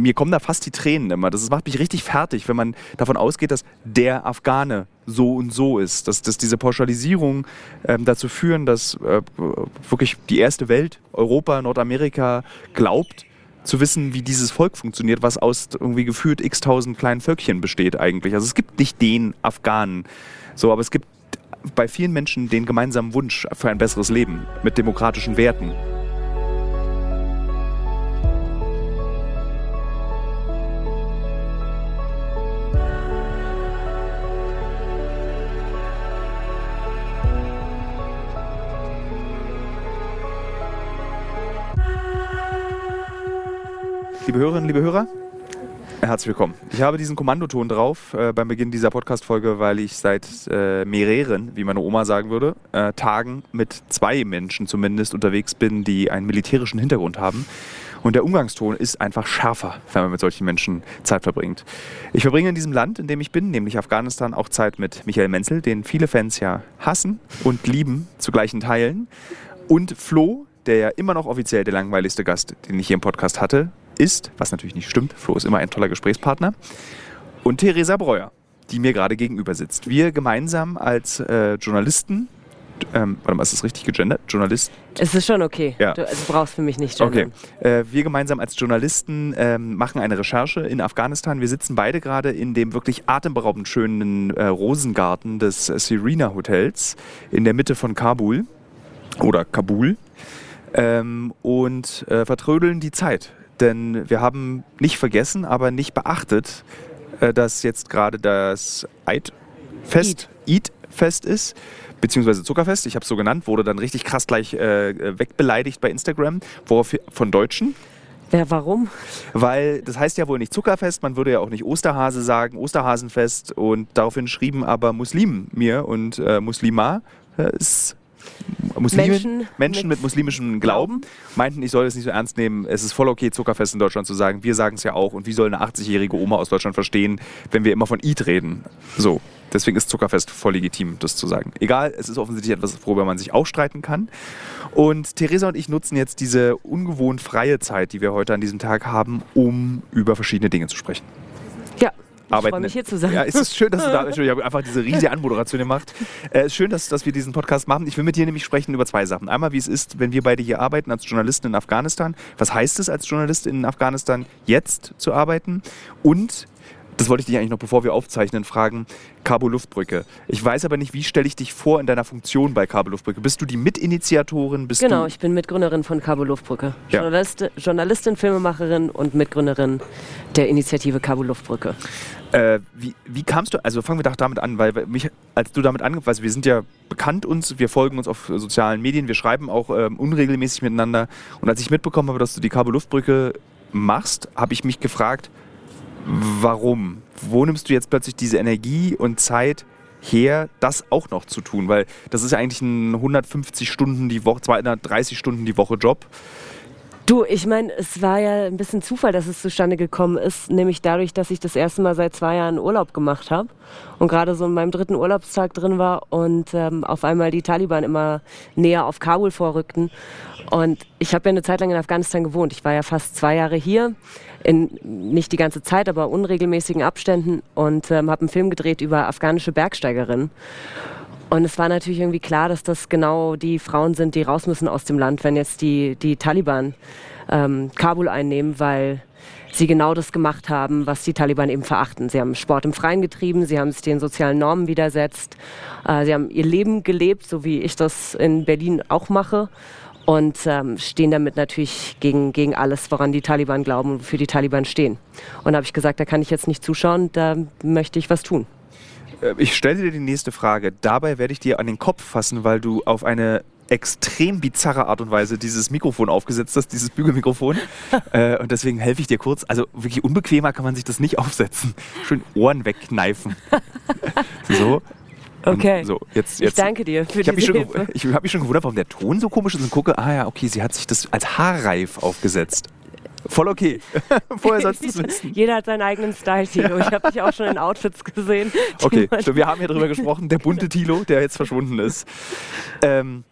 mir kommen da fast die Tränen immer. Das macht mich richtig fertig, wenn man davon ausgeht, dass der Afghane so und so ist. Dass, dass diese Pauschalisierung ähm, dazu führen, dass äh, wirklich die erste Welt, Europa, Nordamerika, glaubt, zu wissen, wie dieses Volk funktioniert, was aus irgendwie gefühlt x-tausend kleinen Völkchen besteht eigentlich. Also es gibt nicht den Afghanen, so, aber es gibt bei vielen Menschen den gemeinsamen Wunsch für ein besseres Leben mit demokratischen Werten. Liebe Hörerinnen, liebe Hörer, herzlich willkommen. Ich habe diesen Kommandoton drauf äh, beim Beginn dieser Podcast-Folge, weil ich seit äh, mehreren, wie meine Oma sagen würde, äh, Tagen mit zwei Menschen zumindest unterwegs bin, die einen militärischen Hintergrund haben. Und der Umgangston ist einfach schärfer, wenn man mit solchen Menschen Zeit verbringt. Ich verbringe in diesem Land, in dem ich bin, nämlich Afghanistan, auch Zeit mit Michael Menzel, den viele Fans ja hassen und lieben zu gleichen Teilen. Und Flo, der ja immer noch offiziell der langweiligste Gast, den ich hier im Podcast hatte, ist, was natürlich nicht stimmt, Flo ist immer ein toller Gesprächspartner, und Theresa Breuer, die mir gerade gegenüber sitzt. Wir gemeinsam als äh, Journalisten, ähm, warte mal, ist das richtig gegendert? Journalist? Es ist schon okay. Ja. Du, also brauchst für mich nicht gendern. Okay. Äh, wir gemeinsam als Journalisten ähm, machen eine Recherche in Afghanistan. Wir sitzen beide gerade in dem wirklich atemberaubend schönen äh, Rosengarten des Serena Hotels in der Mitte von Kabul oder Kabul ähm, und äh, vertrödeln die Zeit. Denn wir haben nicht vergessen, aber nicht beachtet, äh, dass jetzt gerade das Eid-Fest, Eid-Fest ist, beziehungsweise Zuckerfest, ich habe es so genannt, wurde dann richtig krass gleich äh, wegbeleidigt bei Instagram, worauf von Deutschen. Ja, warum? Weil das heißt ja wohl nicht Zuckerfest, man würde ja auch nicht Osterhase sagen, Osterhasenfest und daraufhin schrieben aber Muslimen mir und äh, Muslima äh, ist Muslime, Menschen Menschen mit, mit muslimischem Glauben meinten, ich soll es nicht so ernst nehmen. Es ist voll okay, Zuckerfest in Deutschland zu sagen. Wir sagen es ja auch. Und wie soll eine 80-jährige Oma aus Deutschland verstehen, wenn wir immer von Eid reden? So. Deswegen ist Zuckerfest voll legitim, das zu sagen. Egal, es ist offensichtlich etwas, worüber man sich auch streiten kann. Und Theresa und ich nutzen jetzt diese ungewohnt freie Zeit, die wir heute an diesem Tag haben, um über verschiedene Dinge zu sprechen. Ja, ich Arbeiten freue mich hier zu sein. Ja, es ist schön, dass du da Entschuldigung, ich habe einfach diese riesige Anmoderation gemacht. Äh, Es ist schön, dass, dass wir diesen Podcast machen. Ich will mit dir nämlich sprechen über zwei Sachen. Einmal, wie es ist, wenn wir beide hier arbeiten als Journalisten in Afghanistan. Was heißt es als Journalist in Afghanistan jetzt zu arbeiten? Und das wollte ich dich eigentlich noch, bevor wir aufzeichnen, fragen. Kabul-Luftbrücke. Ich weiß aber nicht, wie stelle ich dich vor in deiner Funktion bei Kabul-Luftbrücke? Bist du die Mitinitiatorin? Bist Genau, ich bin Mitgründerin von Kabul Luftbrücke. Ja. Journalist, Journalistin, Filmemacherin und Mitgründerin der Initiative Kabul Luftbrücke. Äh, wie, wie kamst du, also fangen wir doch damit an, weil mich, als du damit angefangen hast, wir sind ja bekannt uns, wir folgen uns auf sozialen Medien, wir schreiben auch ähm, unregelmäßig miteinander. Und als ich mitbekommen habe, dass du die Kabel-Luftbrücke machst, habe ich mich gefragt, warum? Wo nimmst du jetzt plötzlich diese Energie und Zeit her, das auch noch zu tun? Weil das ist ja eigentlich ein 150 Stunden die Woche, 230 Stunden die Woche Job. Du, ich meine, es war ja ein bisschen Zufall, dass es zustande gekommen ist, nämlich dadurch, dass ich das erste Mal seit zwei Jahren Urlaub gemacht habe und gerade so in meinem dritten Urlaubstag drin war und ähm, auf einmal die Taliban immer näher auf Kabul vorrückten. Und ich habe ja eine Zeit lang in Afghanistan gewohnt. Ich war ja fast zwei Jahre hier, in, nicht die ganze Zeit, aber unregelmäßigen Abständen und ähm, habe einen Film gedreht über afghanische Bergsteigerinnen. Und es war natürlich irgendwie klar, dass das genau die Frauen sind, die raus müssen aus dem Land, wenn jetzt die, die Taliban ähm, Kabul einnehmen, weil sie genau das gemacht haben, was die Taliban eben verachten. Sie haben Sport im Freien getrieben, sie haben es den sozialen Normen widersetzt, äh, sie haben ihr Leben gelebt, so wie ich das in Berlin auch mache. Und ähm, stehen damit natürlich gegen, gegen alles, woran die Taliban glauben und wofür die Taliban stehen. Und da habe ich gesagt, da kann ich jetzt nicht zuschauen, da möchte ich was tun. Äh, Ich stelle dir die nächste Frage. Dabei werde ich dir an den Kopf fassen, weil du auf eine extrem bizarre Art und Weise dieses Mikrofon aufgesetzt hast, dieses Bügelmikrofon. äh, und deswegen helfe ich dir kurz. Also wirklich unbequemer kann man sich das nicht aufsetzen. Schön Ohren wegkneifen. so. Okay. So, jetzt, Ich jetzt. danke dir für Ich habe diese schon Hilfe. ich hab mich schon gewundert, warum der Ton so komisch ist und gucke, ah ja, okay, sie hat sich das als Haarreif aufgesetzt. Voll okay. Vorher sollst du es wissen. Jeder hat seinen eigenen Style, Tilo. Ich habe dich auch schon in Outfits gesehen. Okay, stimmt, wir haben ja drüber gesprochen, der bunte Tilo, der jetzt verschwunden ist. Ähm,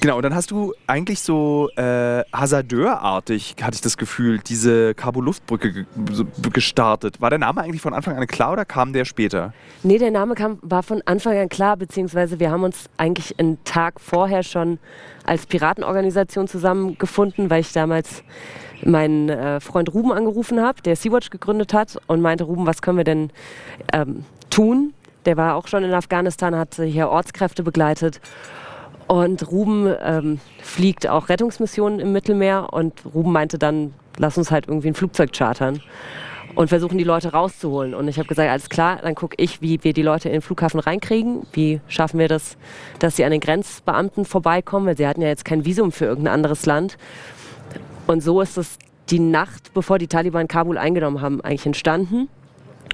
Genau, und dann hast du eigentlich so äh, Hasardeurartig, hatte ich das Gefühl, diese Cabo-Luftbrücke gestartet. War der Name eigentlich von Anfang an klar oder kam der später? Nee, der Name kam, war von Anfang an klar, beziehungsweise wir haben uns eigentlich einen Tag vorher schon als Piratenorganisation zusammengefunden, weil ich damals meinen äh, Freund Ruben angerufen habe, der Sea-Watch gegründet hat und meinte, Ruben, was können wir denn ähm, tun? Der war auch schon in Afghanistan, hat hier Ortskräfte begleitet und Ruben ähm, fliegt auch Rettungsmissionen im Mittelmeer und Ruben meinte dann, lass uns halt irgendwie ein Flugzeug chartern und versuchen die Leute rauszuholen. Und ich habe gesagt, alles klar, dann gucke ich, wie wir die Leute in den Flughafen reinkriegen. Wie schaffen wir das, dass sie an den Grenzbeamten vorbeikommen, weil sie hatten ja jetzt kein Visum für irgendein anderes Land. Und so ist es die Nacht, bevor die Taliban Kabul eingenommen haben, eigentlich entstanden.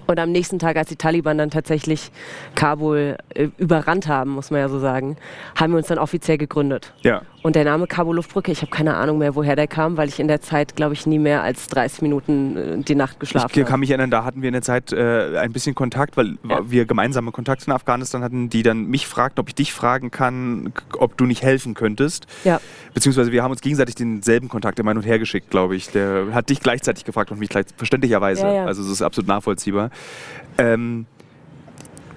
Und am nächsten Tag, als die Taliban dann tatsächlich Kabul äh, überrannt haben, muss man ja so sagen, haben wir uns dann offiziell gegründet. Ja. Und der Name Kabul Luftbrücke, ich habe keine Ahnung mehr, woher der kam, weil ich in der Zeit, glaube ich, nie mehr als 30 Minuten äh, die Nacht geschlafen habe. Ich kann mich erinnern, da hatten wir in der Zeit äh, ein bisschen Kontakt, weil ja. wir gemeinsame Kontakte in Afghanistan hatten, die dann mich fragten, ob ich dich fragen kann, ob du nicht helfen könntest. Ja. Beziehungsweise wir haben uns gegenseitig denselben Kontakt immer hin und her geschickt, glaube ich. Der hat dich gleichzeitig gefragt und mich gleich, verständlicherweise. Ja, ja. Also es ist absolut nachvollziehbar. Ähm,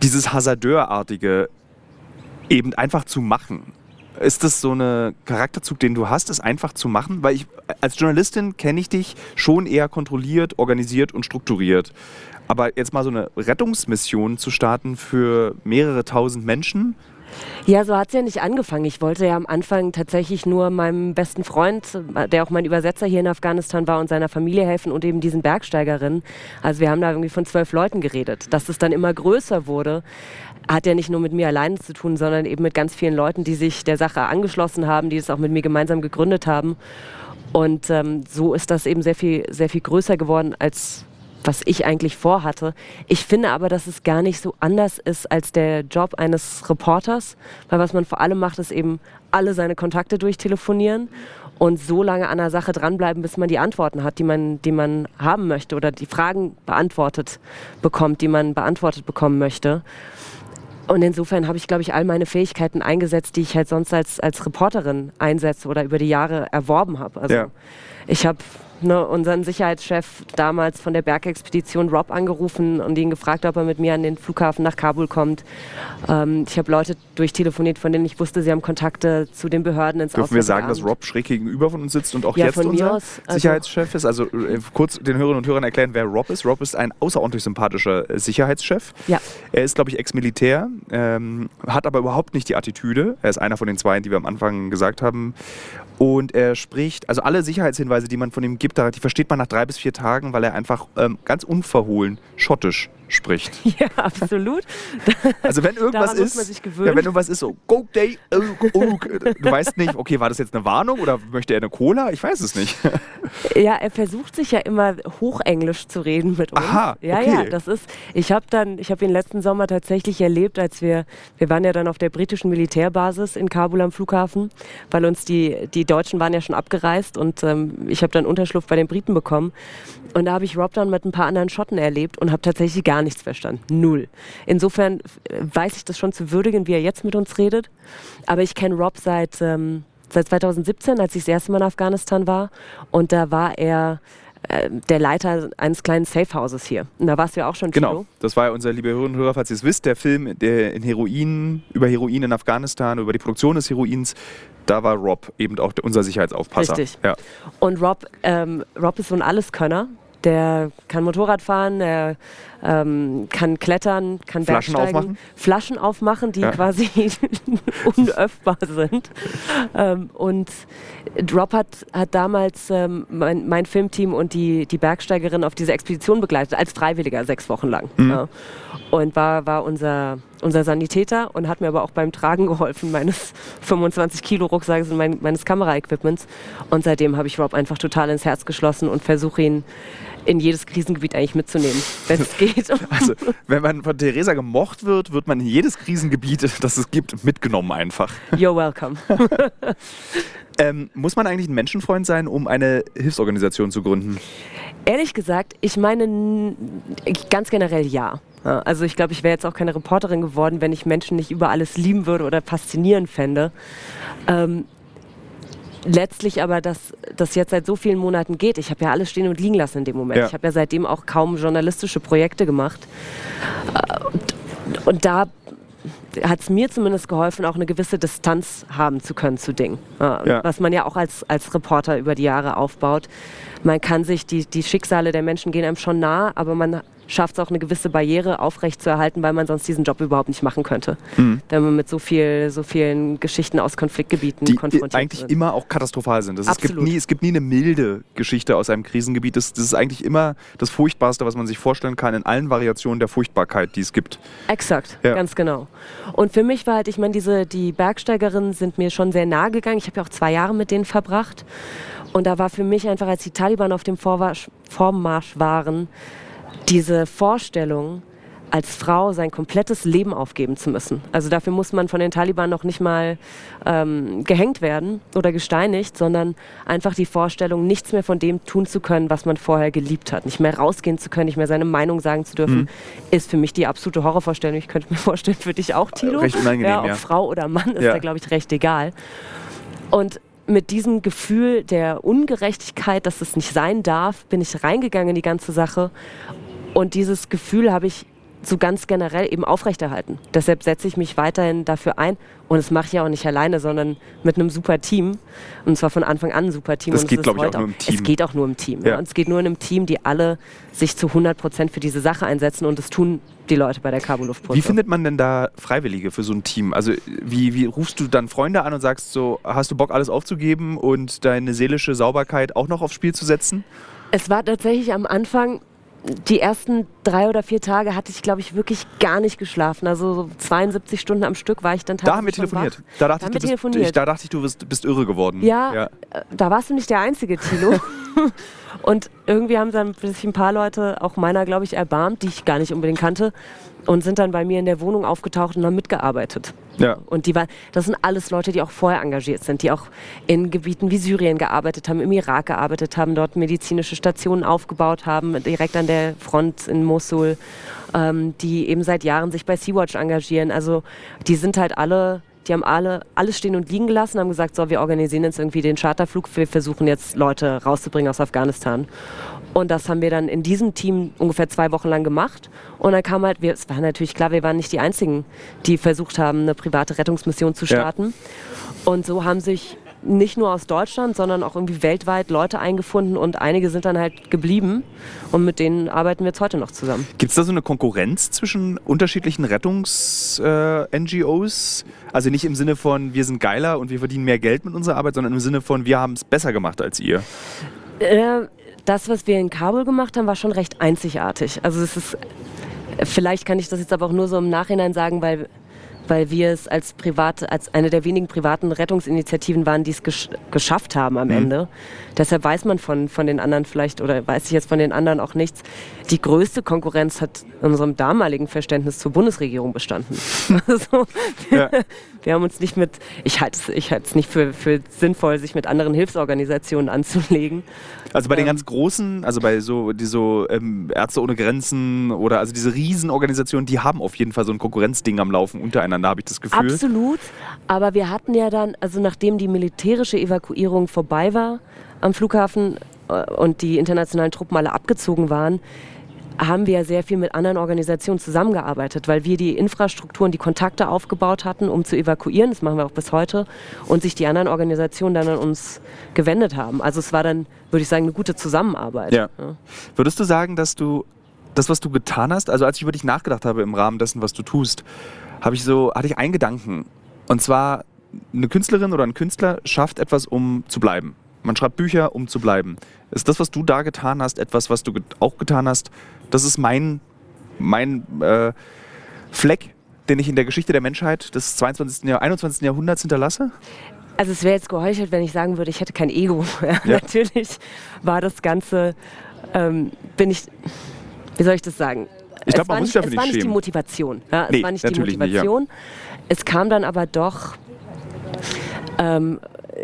dieses Hasardeurartige eben einfach zu machen. Ist das so ein Charakterzug, den du hast, es einfach zu machen? Weil ich als Journalistin kenne ich dich schon eher kontrolliert, organisiert und strukturiert. Aber jetzt mal so eine Rettungsmission zu starten für mehrere tausend Menschen, ja, so hat es ja nicht angefangen. Ich wollte ja am Anfang tatsächlich nur meinem besten Freund, der auch mein Übersetzer hier in Afghanistan war, und seiner Familie helfen und eben diesen Bergsteigerinnen. Also wir haben da irgendwie von zwölf Leuten geredet. Dass es dann immer größer wurde, hat ja nicht nur mit mir alleine zu tun, sondern eben mit ganz vielen Leuten, die sich der Sache angeschlossen haben, die es auch mit mir gemeinsam gegründet haben. Und ähm, so ist das eben sehr viel, sehr viel größer geworden, als was ich eigentlich vorhatte. Ich finde aber, dass es gar nicht so anders ist als der Job eines Reporters, weil was man vor allem macht, ist eben alle seine Kontakte durchtelefonieren und so lange an der Sache dranbleiben, bis man die Antworten hat, die man, die man haben möchte oder die Fragen beantwortet bekommt, die man beantwortet bekommen möchte. Und insofern habe ich, glaube ich, all meine Fähigkeiten eingesetzt, die ich halt sonst als, als Reporterin einsetze oder über die Jahre erworben habe. Also ja. ich habe ne, unseren Sicherheitschef damals von der Bergexpedition Rob angerufen und ihn gefragt, ob er mit mir an den Flughafen nach Kabul kommt. Ähm, ich habe Leute durchtelefoniert, von denen ich wusste, sie haben Kontakte zu den Behörden ins Dürfen wir sagen, dass Rob schräg gegenüber von uns sitzt und auch ja, jetzt unser aus, also Sicherheitschef ist? Also äh, kurz den Hörerinnen und Hörern erklären, wer Rob ist. Rob ist ein außerordentlich sympathischer äh, Sicherheitschef. Ja. Er ist, glaube ich, Ex-Militär, ähm, hat aber überhaupt nicht die Attitüde. Er ist einer von den zwei, die wir am Anfang gesagt haben. Und er spricht, also alle Sicherheitshinweise, die man von ihm gibt, die versteht man nach drei bis vier Tagen, weil er einfach ähm, ganz unverhohlen schottisch spricht. Ja, absolut. Also wenn irgendwas ist, ja, wenn irgendwas ist so, go day, oh, oh, du weißt nicht, okay, war das jetzt eine Warnung oder möchte er eine Cola? Ich weiß es nicht. Ja, er versucht sich ja immer Hochenglisch zu reden mit uns. Aha, ja, okay. ja, das ist, ich habe dann, ich habe ihn letzten Sommer tatsächlich erlebt, als wir, wir waren ja dann auf der britischen Militärbasis in Kabul am Flughafen, weil uns die, die Deutschen waren ja schon abgereist und ähm, ich habe dann Unterschlupf bei den Briten bekommen und da habe ich Rob dann mit ein paar anderen Schotten erlebt und habe tatsächlich gar nichts verstanden. Null. Insofern äh, weiß ich das schon zu würdigen, wie er jetzt mit uns redet. Aber ich kenne Rob seit, ähm, seit 2017, als ich das erste Mal in Afghanistan war. Und da war er äh, der Leiter eines kleinen Safehouses hier. Und da warst du ja auch schon. Genau, das war ja unser lieber Hörerinnen und Hörer, falls ihr es wisst, der Film der in Heroin, über Heroin in Afghanistan, über die Produktion des Heroins. Da war Rob eben auch unser Sicherheitsaufpasser. Richtig. Ja. Und Rob, ähm, Rob ist so ein Alleskönner der kann Motorrad fahren, der ähm, kann klettern, kann Flaschen Bergsteigen, aufmachen? Flaschen aufmachen, die ja. quasi unöffbar sind. Ähm, und Drop hat, hat damals ähm, mein, mein, Filmteam und die, die Bergsteigerin auf diese Expedition begleitet, als Freiwilliger, sechs Wochen lang. Mhm. Ja. Und war, war unser, unser Sanitäter und hat mir aber auch beim Tragen geholfen, meines 25 Kilo Rucksackes und mein, meines Kameraequipments. Und seitdem habe ich Rob einfach total ins Herz geschlossen und versuche ihn in jedes Krisengebiet eigentlich mitzunehmen, wenn es geht. Also, wenn man von Theresa gemocht wird, wird man in jedes Krisengebiet, das es gibt, mitgenommen einfach. You're welcome. ähm, muss man eigentlich ein Menschenfreund sein, um eine Hilfsorganisation zu gründen? Ehrlich gesagt, ich meine ganz generell ja. Also ich glaube, ich wäre jetzt auch keine Reporterin geworden, wenn ich Menschen nicht über alles lieben würde oder faszinierend fände. Ähm, letztlich aber, dass das jetzt seit so vielen Monaten geht. Ich habe ja alles stehen und liegen lassen in dem Moment. Ja. Ich habe ja seitdem auch kaum journalistische Projekte gemacht. Und, und da hat es mir zumindest geholfen, auch eine gewisse Distanz haben zu können zu Dingen. Ja. Was man ja auch als, als Reporter über die Jahre aufbaut. Man kann sich, die, die Schicksale der Menschen gehen einem schon nah, aber man schafft es auch eine gewisse Barriere aufrechtzuerhalten, weil man sonst diesen Job überhaupt nicht machen könnte. Wenn man mit so, viel, so vielen Geschichten aus Konfliktgebieten die konfrontiert eigentlich wird. immer auch katastrophal sind. Es, gibt nie, es gibt nie eine milde Geschichte aus einem Krisengebiet. Das, das ist eigentlich immer das Furchtbarste, was man sich vorstellen kann, in allen Variationen der Furchtbarkeit, die es gibt. Exakt, Ja. ganz genau. Und für mich war halt, ich meine, diese, die Bergsteigerinnen sind mir schon sehr nahe gegangen. Ich habe ja auch zwei Jahre mit denen verbracht. Und da war für mich einfach, als die Taliban auf dem Vormarsch waren, diese Vorstellung, als Frau sein komplettes Leben aufgeben zu müssen. Also dafür muss man von den Taliban noch nicht mal ähm, gehängt werden oder gesteinigt, sondern einfach die Vorstellung, nichts mehr von dem tun zu können, was man vorher geliebt hat. Nicht mehr rausgehen zu können, nicht mehr seine Meinung sagen zu dürfen, ist für mich die absolute Horrorvorstellung. Ich könnte mir vorstellen, für dich auch, Tilo. Recht unangenehm, ja, ob ja. Frau oder Mann ist Ja. da, glaube ich, recht egal. Und mit diesem Gefühl der Ungerechtigkeit, dass es nicht sein darf, bin ich reingegangen in die ganze Sache. Und dieses Gefühl habe ich so ganz generell eben aufrechterhalten. Deshalb setze ich mich weiterhin dafür ein. Und das mache ich ja auch nicht alleine, sondern mit einem super Team. Und zwar von Anfang an ein super Team. Das und es geht, ist glaub ich, auch heute nur im Team. Es geht auch nur im Team. Ja. Ja. Und es geht nur in einem Team, die alle sich zu 100 Prozent für diese Sache einsetzen. Und das tun die Leute bei der Carboluftbrücke. Wie findet man denn da Freiwillige für so ein Team? Also wie, wie rufst du dann Freunde an und sagst so, hast du Bock alles aufzugeben und deine seelische Sauberkeit auch noch aufs Spiel zu setzen? Es war tatsächlich am Anfang, die ersten drei oder vier Tage hatte ich, glaube ich, wirklich gar nicht geschlafen. Also so 72 Stunden am Stück war ich dann Da haben wir telefoniert. Da dachte, haben ich, wir bist, telefoniert. ich, da dachte ich, du bist, bist irre geworden. Ja, ja. äh, da warst du nicht der einzige, Tilo. und irgendwie haben dann sich ein paar Leute, auch meiner, glaube ich, erbarmt, die ich gar nicht unbedingt kannte, und sind dann bei mir in der Wohnung aufgetaucht und haben mitgearbeitet. Ja. Und die war, das sind alles Leute, die auch vorher engagiert sind, die auch in Gebieten wie Syrien gearbeitet haben, im Irak gearbeitet haben, dort medizinische Stationen aufgebaut haben, direkt an der Front in Mosul, ähm, die eben seit Jahren sich bei Sea-Watch engagieren. Also die sind halt alle, die haben alle alles stehen und liegen gelassen, haben gesagt, so, wir organisieren jetzt irgendwie den Charterflug, wir versuchen jetzt Leute rauszubringen aus Afghanistan. Und das haben wir dann in diesem Team ungefähr zwei Wochen lang gemacht. Und dann kam halt, wir, es war natürlich klar, wir waren nicht die Einzigen, die versucht haben, eine private Rettungsmission zu Ja. starten. Und so haben sich nicht nur aus Deutschland, sondern auch irgendwie weltweit Leute eingefunden und einige sind dann halt geblieben. Und mit denen arbeiten wir jetzt heute noch zusammen. Gibt es da so eine Konkurrenz zwischen unterschiedlichen Rettungs-NGOs? also nicht im Sinne von, wir sind geiler und wir verdienen mehr Geld mit unserer Arbeit, sondern im Sinne von, wir haben es besser gemacht als ihr. Äh, das, was wir in Kabul gemacht haben, war schon recht einzigartig. Also es ist, vielleicht kann ich das jetzt aber auch nur so im Nachhinein sagen, weil, weil wir es als private, als eine der wenigen privaten Rettungsinitiativen waren, die es gesch geschafft haben am Ende. Deshalb weiß man von, von den anderen vielleicht, oder weiß ich jetzt von den anderen auch nichts. Die größte Konkurrenz hat in unserem damaligen Verständnis zur Bundesregierung bestanden. also, Ja. wir haben uns nicht mit, ich halte es ich nicht für, für sinnvoll, sich mit anderen Hilfsorganisationen anzulegen. Also bei den Ähm. ganz großen, also bei so, die so ähm, Ärzte ohne Grenzen oder also diese Riesenorganisationen, die haben auf jeden Fall so ein Konkurrenzding am Laufen untereinander, habe ich das Gefühl. Absolut. Aber wir hatten ja dann, also nachdem die militärische Evakuierung vorbei war am Flughafen äh, und die internationalen Truppen alle abgezogen waren, haben wir ja sehr viel mit anderen Organisationen zusammengearbeitet, weil wir die Infrastrukturen, die Kontakte aufgebaut hatten, um zu evakuieren. Das machen wir auch bis heute. Und sich die anderen Organisationen dann an uns gewendet haben. Also es war dann, würde ich sagen, eine gute Zusammenarbeit. Ja. Würdest du sagen, dass du das, was du getan hast, also als ich über dich nachgedacht habe im Rahmen dessen, was du tust, habe ich so, hatte ich einen Gedanken. Und zwar, eine Künstlerin oder ein Künstler schafft etwas, um zu bleiben. Man schreibt Bücher, um zu bleiben. Ist das, was du da getan hast, etwas, was du auch getan hast? Das ist mein, mein äh, Fleck, den ich in der Geschichte der Menschheit des 22. Jahr, 21. Jahrhunderts hinterlasse? Also es wäre jetzt geheuchelt, wenn ich sagen würde, ich hätte kein Ego. Ja, Natürlich war das Ganze, ähm, bin ich, wie soll ich das sagen? Ich glaub, Es man war muss nicht, sich dafür es war nicht nicht die schämen. Motivation. Ja, es Nee, war nicht die natürlich nicht, ja. Motivation. Es kam dann aber doch ähm,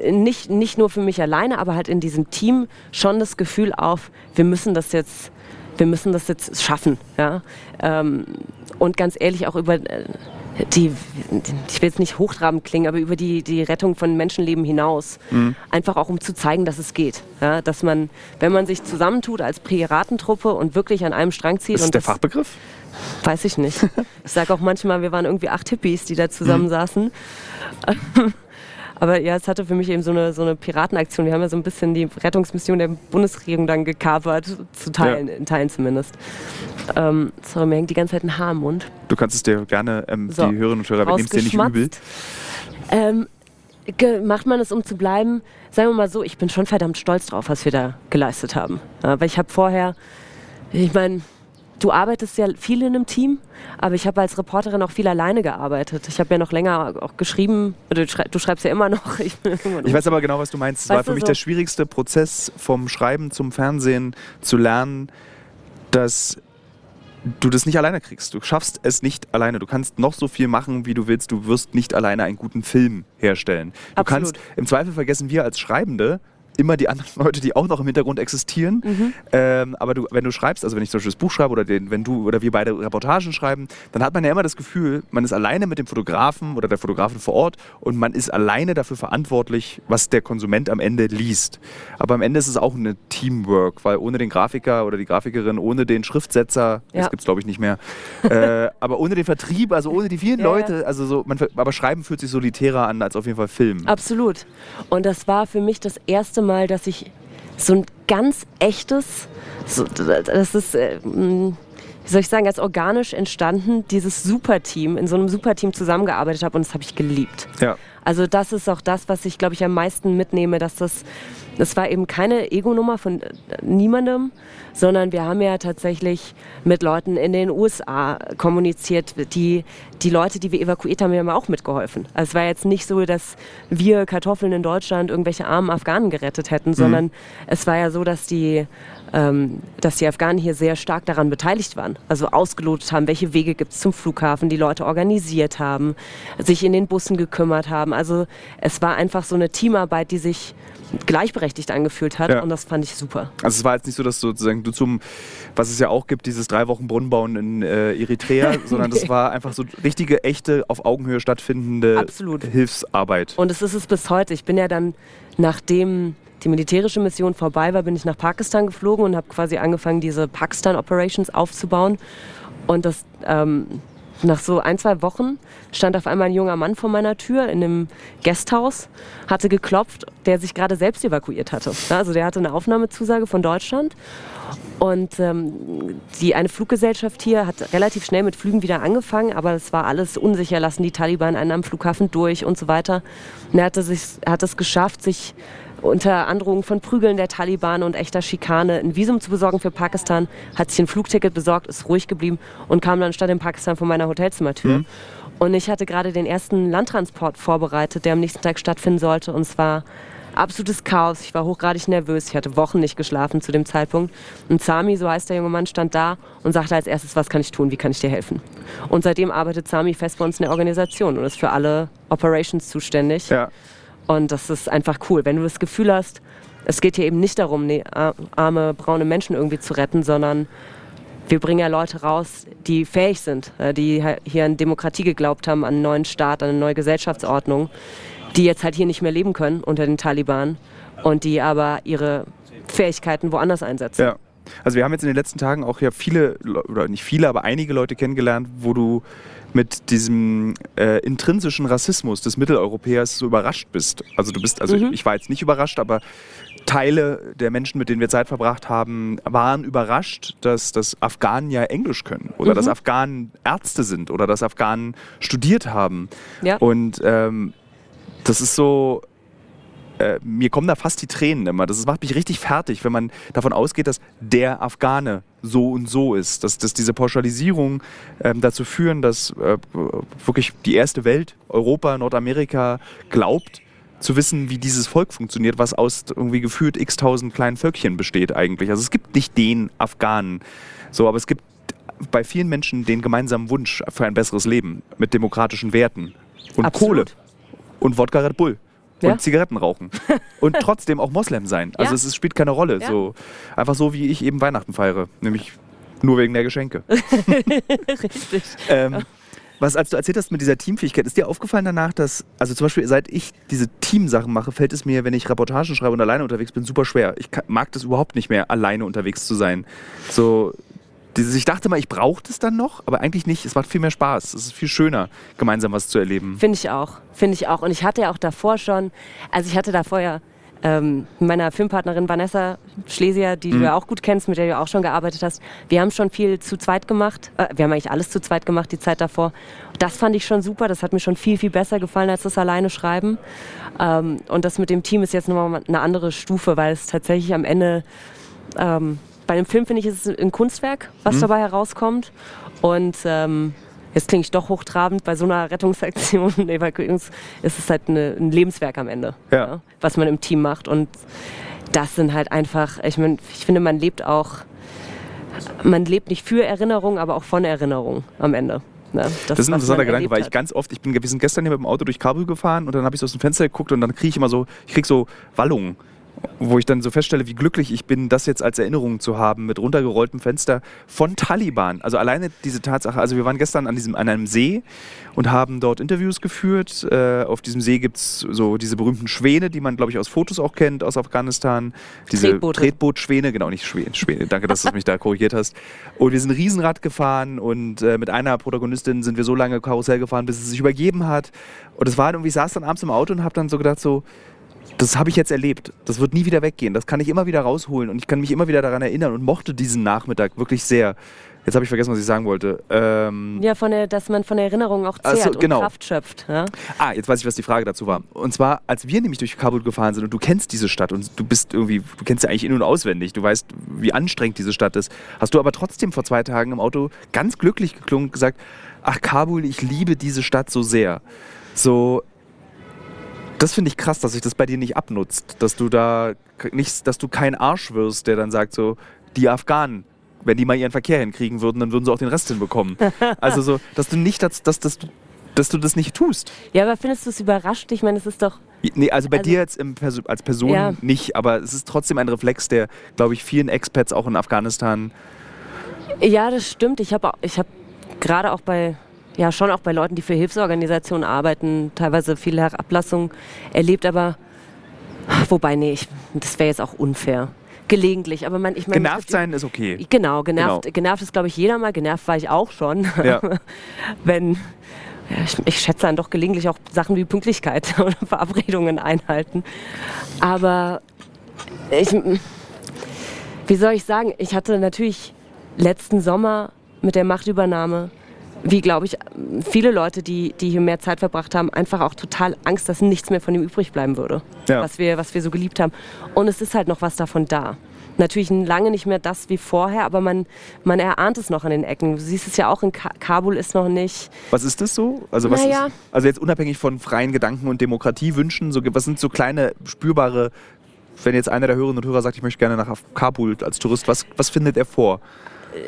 nicht, nicht nur für mich alleine, aber halt in diesem Team schon das Gefühl auf, wir müssen das jetzt, wir müssen das jetzt schaffen. Ja? Ähm, und ganz ehrlich auch über, äh, die, ich will jetzt nicht hochtrabend klingen, aber über die, die Rettung von Menschenleben hinaus. Mhm. Einfach auch, um zu zeigen, dass es geht. Ja, dass man, wenn man sich zusammentut als Piratentruppe und wirklich an einem Strang zieht. Ist und der Fachbegriff? Weiß ich nicht. Ich sage auch manchmal, wir waren irgendwie acht Hippies, die da zusammensaßen. Mhm. Aber ja, es hatte für mich eben so eine, so eine Piratenaktion. Wir haben ja so ein bisschen die Rettungsmission der Bundesregierung dann gekapert, zu Teilen, ja. in Teilen zumindest. Ähm, sorry, mir hängt die ganze Zeit ein Haar im Mund. Du kannst es dir gerne, ähm, so, die Hörerinnen und Hörer, wir nehmen es dir nicht übel. Ähm, macht man es, um zu bleiben? Sagen wir mal so, ich bin schon verdammt stolz drauf, was wir da geleistet haben. Weil ich habe vorher, ich meine, du arbeitest ja viel in einem Team, aber ich habe als Reporterin auch viel alleine gearbeitet. Ich habe ja noch länger auch geschrieben, du, schrei du schreibst ja immer noch. Ich, immer ich, weiß aber genau, was du meinst. Es war für mich so? der schwierigste Prozess vom Schreiben zum Fernsehen zu lernen, dass du das nicht alleine kriegst. Du schaffst es nicht alleine. Du kannst noch so viel machen, wie du willst. Du wirst nicht alleine einen guten Film herstellen. Du Absolut. kannst im Zweifel vergessen wir als Schreibende, immer die anderen Leute, die auch noch im Hintergrund existieren. Mhm. Ähm, aber du, wenn du schreibst, also wenn ich zum Beispiel das Buch schreibe oder den, wenn du oder wir beide Reportagen schreiben, dann hat man ja immer das Gefühl, man ist alleine mit dem Fotografen oder der Fotografin vor Ort und man ist alleine dafür verantwortlich, was der Konsument am Ende liest. Aber am Ende ist es auch eine Teamwork, weil ohne den Grafiker oder die Grafikerin, ohne den Schriftsetzer, ja. das gibt es glaube ich nicht mehr, äh, aber ohne den Vertrieb, also ohne die vielen ja, Leute, also so, man, aber Schreiben fühlt sich solitärer an als auf jeden Fall Film. Absolut. Und das war für mich das erste Mal, dass ich so ein ganz echtes, so, das ist, äh, wie soll ich sagen, ganz organisch entstanden, dieses Superteam, in so einem Superteam zusammengearbeitet habe und das habe ich geliebt. Ja. Also das ist auch das, was ich, glaube ich, am meisten mitnehme, dass das, das war eben keine Ego-Nummer von äh, niemandem, sondern wir haben ja tatsächlich mit Leuten in den USA kommuniziert. Die, die Leute, die wir evakuiert haben, haben auch mitgeholfen. Also es war jetzt nicht so, dass wir Kartoffeln in Deutschland irgendwelche armen Afghanen gerettet hätten, mhm. sondern es war ja so, dass die dass die Afghanen hier sehr stark daran beteiligt waren. Also ausgelotet haben, welche Wege gibt es zum Flughafen, die Leute organisiert haben, sich in den Bussen gekümmert haben. Also es war einfach so eine Teamarbeit, die sich gleichberechtigt angefühlt hat ja. und das fand ich super. Also es war jetzt nicht so, dass sozusagen du zum, was es ja auch gibt, dieses drei Wochen Brunnenbauen in äh, Eritrea, sondern nee. das war einfach so richtige, echte, auf Augenhöhe stattfindende Absolut. Hilfsarbeit. Und es ist es bis heute. Ich bin ja dann, nachdem die militärische Mission vorbei war, bin ich nach Pakistan geflogen und habe quasi angefangen, diese Pakistan-Operations aufzubauen. Und das ähm, nach so ein, zwei Wochen stand auf einmal ein junger Mann vor meiner Tür in einem Gasthaus, hatte geklopft, der sich gerade selbst evakuiert hatte. Also der hatte eine Aufnahmezusage von Deutschland und ähm, die, eine Fluggesellschaft hier hat relativ schnell mit Flügen wieder angefangen, aber es war alles unsicher, lassen die Taliban einen am Flughafen durch und so weiter. Und er hatte sich, hat es geschafft, sich unter Androhung von Prügeln der Taliban und echter Schikane ein Visum zu besorgen für Pakistan, hat sich ein Flugticket besorgt, ist ruhig geblieben und kam dann statt in Pakistan vor meiner Hotelzimmertür. Mhm. Und ich hatte gerade den ersten Landtransport vorbereitet, der am nächsten Tag stattfinden sollte. Und es war absolutes Chaos. Ich war hochgradig nervös. Ich hatte Wochen nicht geschlafen zu dem Zeitpunkt. Und Sami, so heißt der junge Mann, stand da und sagte als erstes, was kann ich tun, wie kann ich dir helfen? Und seitdem arbeitet Sami fest bei uns in der Organisation und ist für alle Operations zuständig. Ja. Und das ist einfach cool, wenn du das Gefühl hast, es geht hier eben nicht darum, nee, arme, braune Menschen irgendwie zu retten, sondern wir bringen ja Leute raus, die fähig sind, äh, die hier an Demokratie geglaubt haben, an einen neuen Staat, an eine neue Gesellschaftsordnung, die jetzt halt hier nicht mehr leben können unter den Taliban und die aber ihre Fähigkeiten woanders einsetzen. Ja. Also wir haben jetzt in den letzten Tagen auch ja viele, oder nicht viele, aber einige Leute kennengelernt, wo du mit diesem äh, intrinsischen Rassismus des Mitteleuropäers so überrascht bist. Also du bist, also mhm. ich, ich, war jetzt nicht überrascht, aber Teile der Menschen, mit denen wir Zeit verbracht haben, waren überrascht, dass, dass Afghanen ja Englisch können oder mhm. dass Afghanen Ärzte sind oder dass Afghanen studiert haben. Ja. Und ähm, das ist so, äh, mir kommen da fast die Tränen immer. Das macht mich richtig fertig, wenn man davon ausgeht, dass der Afghane so und so ist. Dass, dass diese Pauschalisierung äh, dazu führen, dass äh, wirklich die erste Welt, Europa, Nordamerika, glaubt, zu wissen, wie dieses Volk funktioniert, was aus irgendwie gefühlt x tausend kleinen Völkchen besteht eigentlich. Also es gibt nicht den Afghanen, so, aber es gibt bei vielen Menschen den gemeinsamen Wunsch für ein besseres Leben mit demokratischen Werten und Absolut. Kohle und Wodka Red Bull ja? und Zigaretten rauchen. und trotzdem auch Moslem sein. Also ja. es, es, spielt keine Rolle. Ja. So, einfach so, wie ich eben Weihnachten feiere. Nämlich nur wegen der Geschenke. Richtig. ähm, was, als du erzählt hast mit dieser Teamfähigkeit, ist dir aufgefallen danach, dass, also zum Beispiel, seit ich diese Teamsachen mache, fällt es mir, wenn ich Reportagen schreibe und alleine unterwegs bin, super schwer. Ich mag das überhaupt nicht mehr, alleine unterwegs zu sein. So, dieses, ich dachte mal, ich brauche das dann noch, aber eigentlich nicht. Es macht viel mehr Spaß. Es ist viel schöner, gemeinsam was zu erleben. Finde ich auch. Finde ich auch. Und ich hatte ja auch davor schon, also ich hatte davor ja ähm, meiner Filmpartnerin Vanessa Schlesier, die mhm. du ja auch gut kennst, mit der du auch schon gearbeitet hast. Wir haben schon viel zu zweit gemacht. Äh, wir haben eigentlich alles zu zweit gemacht, die Zeit davor. Das fand ich schon super. Das hat mir schon viel, viel besser gefallen als das alleine schreiben. Ähm, und das mit dem Team ist jetzt nochmal eine andere Stufe, weil es tatsächlich am Ende ähm, bei einem Film finde ich, ist es ein Kunstwerk, was mhm. dabei herauskommt. Und ähm, jetzt klinge ich doch hochtrabend bei so einer Rettungsaktion. nee, bei ist es halt eine, ein Lebenswerk am Ende, ja. Ja, was man im Team macht. Und das sind halt einfach, ich meine, ich finde, man lebt auch, man lebt nicht für Erinnerung, aber auch von Erinnerung am Ende. Ne? Das, das, ist ein interessanter Gedanke, weil ich ganz oft, ich bin, wir sind gestern hier mit dem Auto durch Kabul gefahren und dann habe ich so aus dem Fenster geguckt und dann kriege ich immer so, ich kriege so Wallungen wo ich dann so feststelle, wie glücklich ich bin, das jetzt als Erinnerung zu haben mit runtergerolltem Fenster von Taliban. Also alleine diese Tatsache, also wir waren gestern an, diesem, an einem See und haben dort Interviews geführt. Äh, auf diesem See gibt es so diese berühmten Schwäne, die man, glaube ich, aus Fotos auch kennt aus Afghanistan. Diese Tretboote. Tretbootschwäne, genau, nicht Schwäne, Schwäne. Danke, dass du mich da korrigiert hast. Und wir sind Riesenrad gefahren und äh, mit einer Protagonistin sind wir so lange Karussell gefahren, bis sie sich übergeben hat. Und es war irgendwie, ich saß dann abends im Auto und habe dann so gedacht, so, das habe ich jetzt erlebt. Das wird nie wieder weggehen. Das kann ich immer wieder rausholen und ich kann mich immer wieder daran erinnern und mochte diesen Nachmittag wirklich sehr. Jetzt habe ich vergessen, was ich sagen wollte. Ähm ja, von der, dass man von der Erinnerung auch zehrt also, genau. und Kraft schöpft. Ja? Ah, jetzt weiß ich, was die Frage dazu war. Und zwar, als wir nämlich durch Kabul gefahren sind und du kennst diese Stadt und du bist irgendwie, du kennst sie eigentlich in- und auswendig, du weißt, wie anstrengend diese Stadt ist, hast du aber trotzdem vor zwei Tagen im Auto ganz glücklich geklungen und gesagt, ach Kabul, ich liebe diese Stadt so sehr. So, das finde ich krass, dass sich das bei dir nicht abnutzt, dass du da nicht, dass du kein Arsch wirst, der dann sagt so, die Afghanen, wenn die mal ihren Verkehr hinkriegen würden, dann würden sie auch den Rest hinbekommen. also so, dass du nicht, dass, dass, dass, dass du das nicht tust. Ja, aber findest du es überrascht? Ich meine, es ist doch. Nee, also bei also, dir jetzt Perso als Person ja. nicht, aber es ist trotzdem ein Reflex, der, glaube ich, vielen Expats auch in Afghanistan. Ja, das stimmt. Ich habe ich hab gerade auch bei ja schon auch bei Leuten, die für Hilfsorganisationen arbeiten, teilweise viele Herablassungen erlebt, aber wobei, nee, ich, das wäre jetzt auch unfair. Gelegentlich, aber man, ich meine. Genervt sein ist okay. Genau, genervt, genau. genervt ist, glaube ich, jeder mal. Genervt war ich auch schon. Ja. Wenn, ja, ich, ich, schätze dann doch gelegentlich auch Sachen wie Pünktlichkeit oder Verabredungen einhalten. Aber ich, wie soll ich sagen, ich hatte natürlich letzten Sommer mit der Machtübernahme wie glaube ich, viele Leute, die, die hier mehr Zeit verbracht haben, einfach auch total Angst, dass nichts mehr von ihm übrig bleiben würde, ja. was, wir, was wir so geliebt haben. Und es ist halt noch was davon da. Natürlich lange nicht mehr das wie vorher, aber man, man erahnt es noch an den Ecken. Du siehst es ja auch in Ka Kabul ist noch nicht. Was ist das so? Also, was naja. ist, also jetzt unabhängig von freien Gedanken und Demokratiewünschen, so, was sind so kleine spürbare, wenn jetzt einer der Hörerinnen und Hörer sagt, ich möchte gerne nach Kabul als Tourist, was, was findet er vor?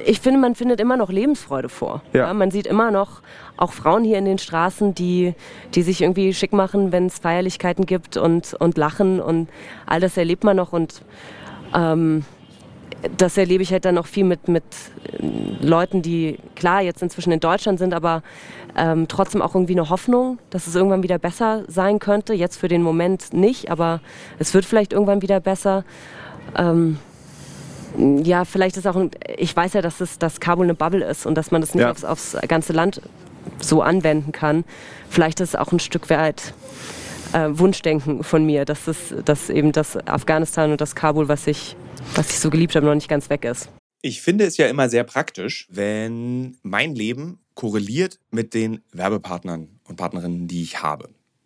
Ich finde, man findet immer noch Lebensfreude vor. Ja. Ja, man sieht immer noch auch Frauen hier in den Straßen, die, die sich irgendwie schick machen, wenn es Feierlichkeiten gibt und, und lachen und all das erlebt man noch und ähm, das erlebe ich halt dann noch viel mit, mit Leuten, die klar jetzt inzwischen in Deutschland sind, aber ähm, trotzdem auch irgendwie eine Hoffnung, dass es irgendwann wieder besser sein könnte. Jetzt für den Moment nicht, aber es wird vielleicht irgendwann wieder besser. Ähm, ja, vielleicht ist auch, ein, ich weiß ja, dass, es, dass Kabul eine Bubble ist und dass man das nicht ja. aufs, aufs, ganze Land so anwenden kann. Vielleicht ist es auch ein Stück weit äh, Wunschdenken von mir, dass, es, dass eben das Afghanistan und das Kabul, was ich, was ich so geliebt habe, noch nicht ganz weg ist. Ich finde es ja immer sehr praktisch, wenn mein Leben korreliert mit den Werbepartnern und Partnerinnen, die ich habe.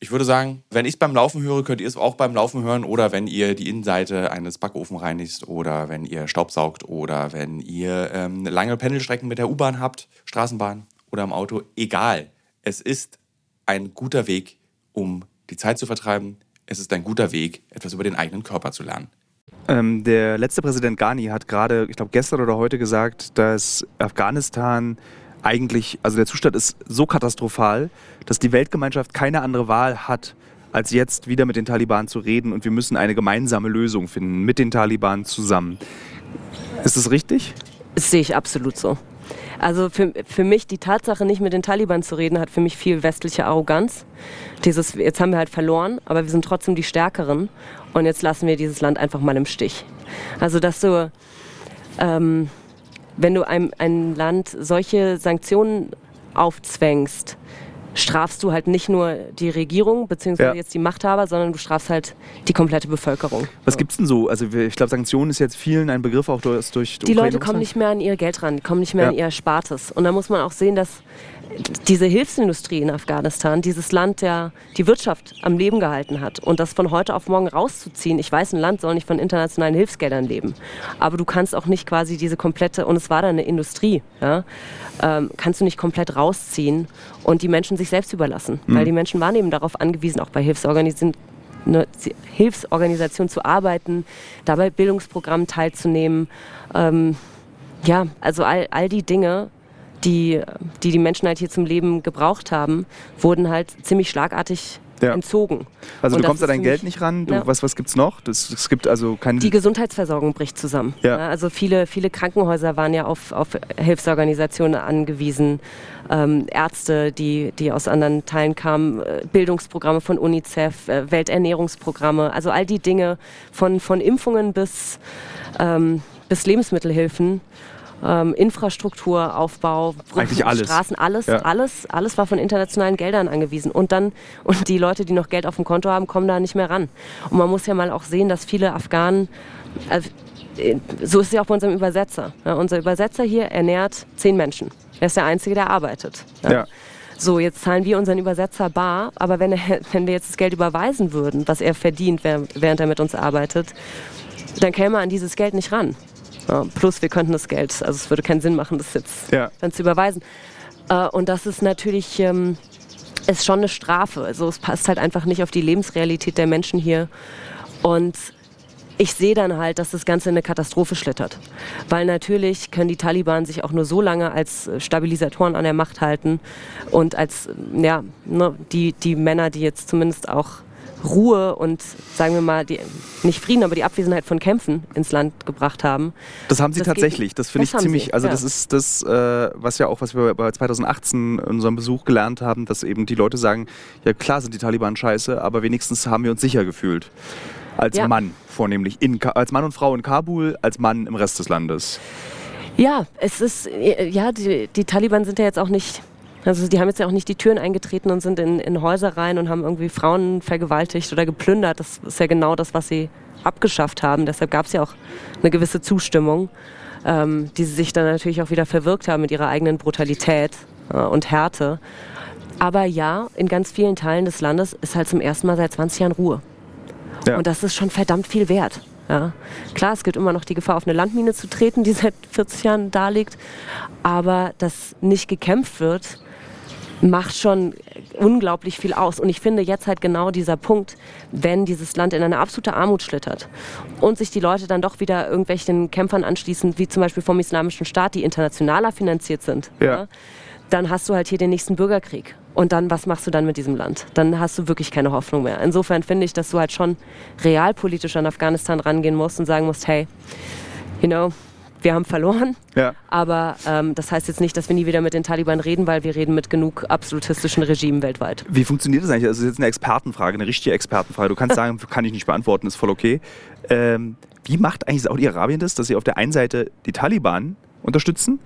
ich würde sagen, wenn ich es beim Laufen höre, könnt ihr es auch beim Laufen hören oder wenn ihr die Innenseite eines Backofen reinigt oder wenn ihr Staubsaugt oder wenn ihr ähm, lange Pendelstrecken mit der U-Bahn habt, Straßenbahn oder im Auto. Egal. Es ist ein guter Weg, um die Zeit zu vertreiben. Es ist ein guter Weg, etwas über den eigenen Körper zu lernen. Ähm, der letzte Präsident Ghani hat gerade, ich glaube gestern oder heute gesagt, dass Afghanistan eigentlich, also der Zustand ist so katastrophal, dass die Weltgemeinschaft keine andere Wahl hat, als jetzt wieder mit den Taliban zu reden und wir müssen eine gemeinsame Lösung finden mit den Taliban zusammen. Ist das richtig? Das sehe ich absolut so. Also für, für mich die Tatsache, nicht mit den Taliban zu reden, hat für mich viel westliche Arroganz. Dieses, jetzt haben wir halt verloren, aber wir sind trotzdem die Stärkeren und jetzt lassen wir dieses Land einfach mal im Stich. Also dass du ähm, wenn du einem, einem Land solche Sanktionen aufzwängst, strafst du halt nicht nur die Regierung bzw. Ja. jetzt die Machthaber, sondern du strafst halt die komplette Bevölkerung. Was es denn so? Also ich glaube, Sanktionen ist jetzt vielen ein Begriff auch durch, durch Die Leute kommen nicht mehr an ihr Geld ran, kommen nicht mehr ja. an ihr Erspartes. Und da muss man auch sehen, dass diese Hilfsindustrie in Afghanistan, dieses Land, der die Wirtschaft am Leben gehalten hat und das von heute auf morgen rauszuziehen. Ich weiß, ein Land soll nicht von internationalen Hilfsgeldern leben, aber du kannst auch nicht quasi diese komplette, und es war da eine Industrie, ja, ähm, kannst du nicht komplett rausziehen und die Menschen sich selbst überlassen, mhm. weil die Menschen waren eben darauf angewiesen, auch bei Hilfsorganisationen eine Hilfsorganisation zu arbeiten, dabei Bildungsprogrammen teilzunehmen. Ähm, ja, also all, all die Dinge, die, die die Menschen halt hier zum Leben gebraucht haben, wurden halt ziemlich schlagartig ja. entzogen. Also und du kommst an dein Geld nicht ran. Du, ja. Was, was gibt es noch? Das, es gibt also keine Die Gesundheitsversorgung bricht zusammen. Ja. also viele, viele Krankenhäuser waren ja auf, auf Hilfsorganisationen angewiesen. Ähm, Ärzte, die, die aus anderen Teilen kamen, äh, Bildungsprogramme von UNICEF, äh, Welternährungsprogramme, also all die Dinge von, von Impfungen bis, ähm, bis Lebensmittelhilfen ähm, Infrastrukturaufbau, Brücken, alles. Straßen, alles, ja. alles, alles war von internationalen Geldern angewiesen. Und dann, und die Leute, die noch Geld auf dem Konto haben, kommen da nicht mehr ran. Und man muss ja mal auch sehen, dass viele Afghanen, also, so ist es ja auch bei unserem Übersetzer. Ja, unser Übersetzer hier ernährt zehn Menschen. Er ist der Einzige, der arbeitet. Ja. ja. So, jetzt zahlen wir unseren Übersetzer bar, aber wenn, er, wenn wir jetzt das Geld überweisen würden, was er verdient, während er mit uns arbeitet, dann käme er an dieses Geld nicht ran. Ja, plus wir könnten das Geld, also es würde keinen Sinn machen, das jetzt ja. dann zu überweisen. Äh, und das ist natürlich ähm, ist schon eine Strafe. Also es passt halt einfach nicht auf die Lebensrealität der Menschen hier. Und ich sehe dann halt, dass das Ganze in eine Katastrophe schlittert. Weil natürlich können die Taliban sich auch nur so lange als Stabilisatoren an der Macht halten und als ja, ne, die, die Männer, die jetzt zumindest auch Ruhe und sagen wir mal, die, nicht Frieden, aber die Abwesenheit von Kämpfen ins Land gebracht haben. Das haben sie das tatsächlich. Das finde ich ziemlich, sie, also ja. das ist das, äh, was ja auch, was wir bei 2018 in unserem Besuch gelernt haben, dass eben die Leute sagen, ja klar sind die Taliban scheiße, aber wenigstens haben wir uns sicher gefühlt. Als ja. Mann vornehmlich, in, als Mann und Frau in Kabul, als Mann im Rest des Landes. Ja, es ist, ja, die, die Taliban sind ja jetzt auch nicht also die haben jetzt ja auch nicht die Türen eingetreten und sind in, in Häuser rein und haben irgendwie Frauen vergewaltigt oder geplündert. Das ist ja genau das, was sie abgeschafft haben. Deshalb gab es ja auch eine gewisse Zustimmung, ähm, die sie sich dann natürlich auch wieder verwirkt haben mit ihrer eigenen Brutalität äh, und Härte. Aber ja, in ganz vielen Teilen des Landes ist halt zum ersten Mal seit 20 Jahren Ruhe. Ja. Und das ist schon verdammt viel wert. Ja. Klar, es gibt immer noch die Gefahr, auf eine Landmine zu treten, die seit 40 Jahren da liegt. Aber dass nicht gekämpft wird, macht schon unglaublich viel aus. Und ich finde jetzt halt genau dieser Punkt, wenn dieses Land in eine absolute Armut schlittert und sich die Leute dann doch wieder irgendwelchen Kämpfern anschließen, wie zum Beispiel vom Islamischen Staat, die internationaler finanziert sind, ja. Ja, dann hast du halt hier den nächsten Bürgerkrieg. Und dann, was machst du dann mit diesem Land? Dann hast du wirklich keine Hoffnung mehr. Insofern finde ich, dass du halt schon realpolitisch an Afghanistan rangehen musst und sagen musst, hey, you know, wir haben verloren. Ja. Aber ähm, das heißt jetzt nicht, dass wir nie wieder mit den Taliban reden, weil wir reden mit genug absolutistischen Regimen weltweit. Wie funktioniert das eigentlich? Also das ist jetzt eine Expertenfrage, eine richtige Expertenfrage. Du kannst sagen, kann ich nicht beantworten, ist voll okay. Ähm, wie macht eigentlich Saudi-Arabien das, dass sie auf der einen Seite die Taliban unterstützen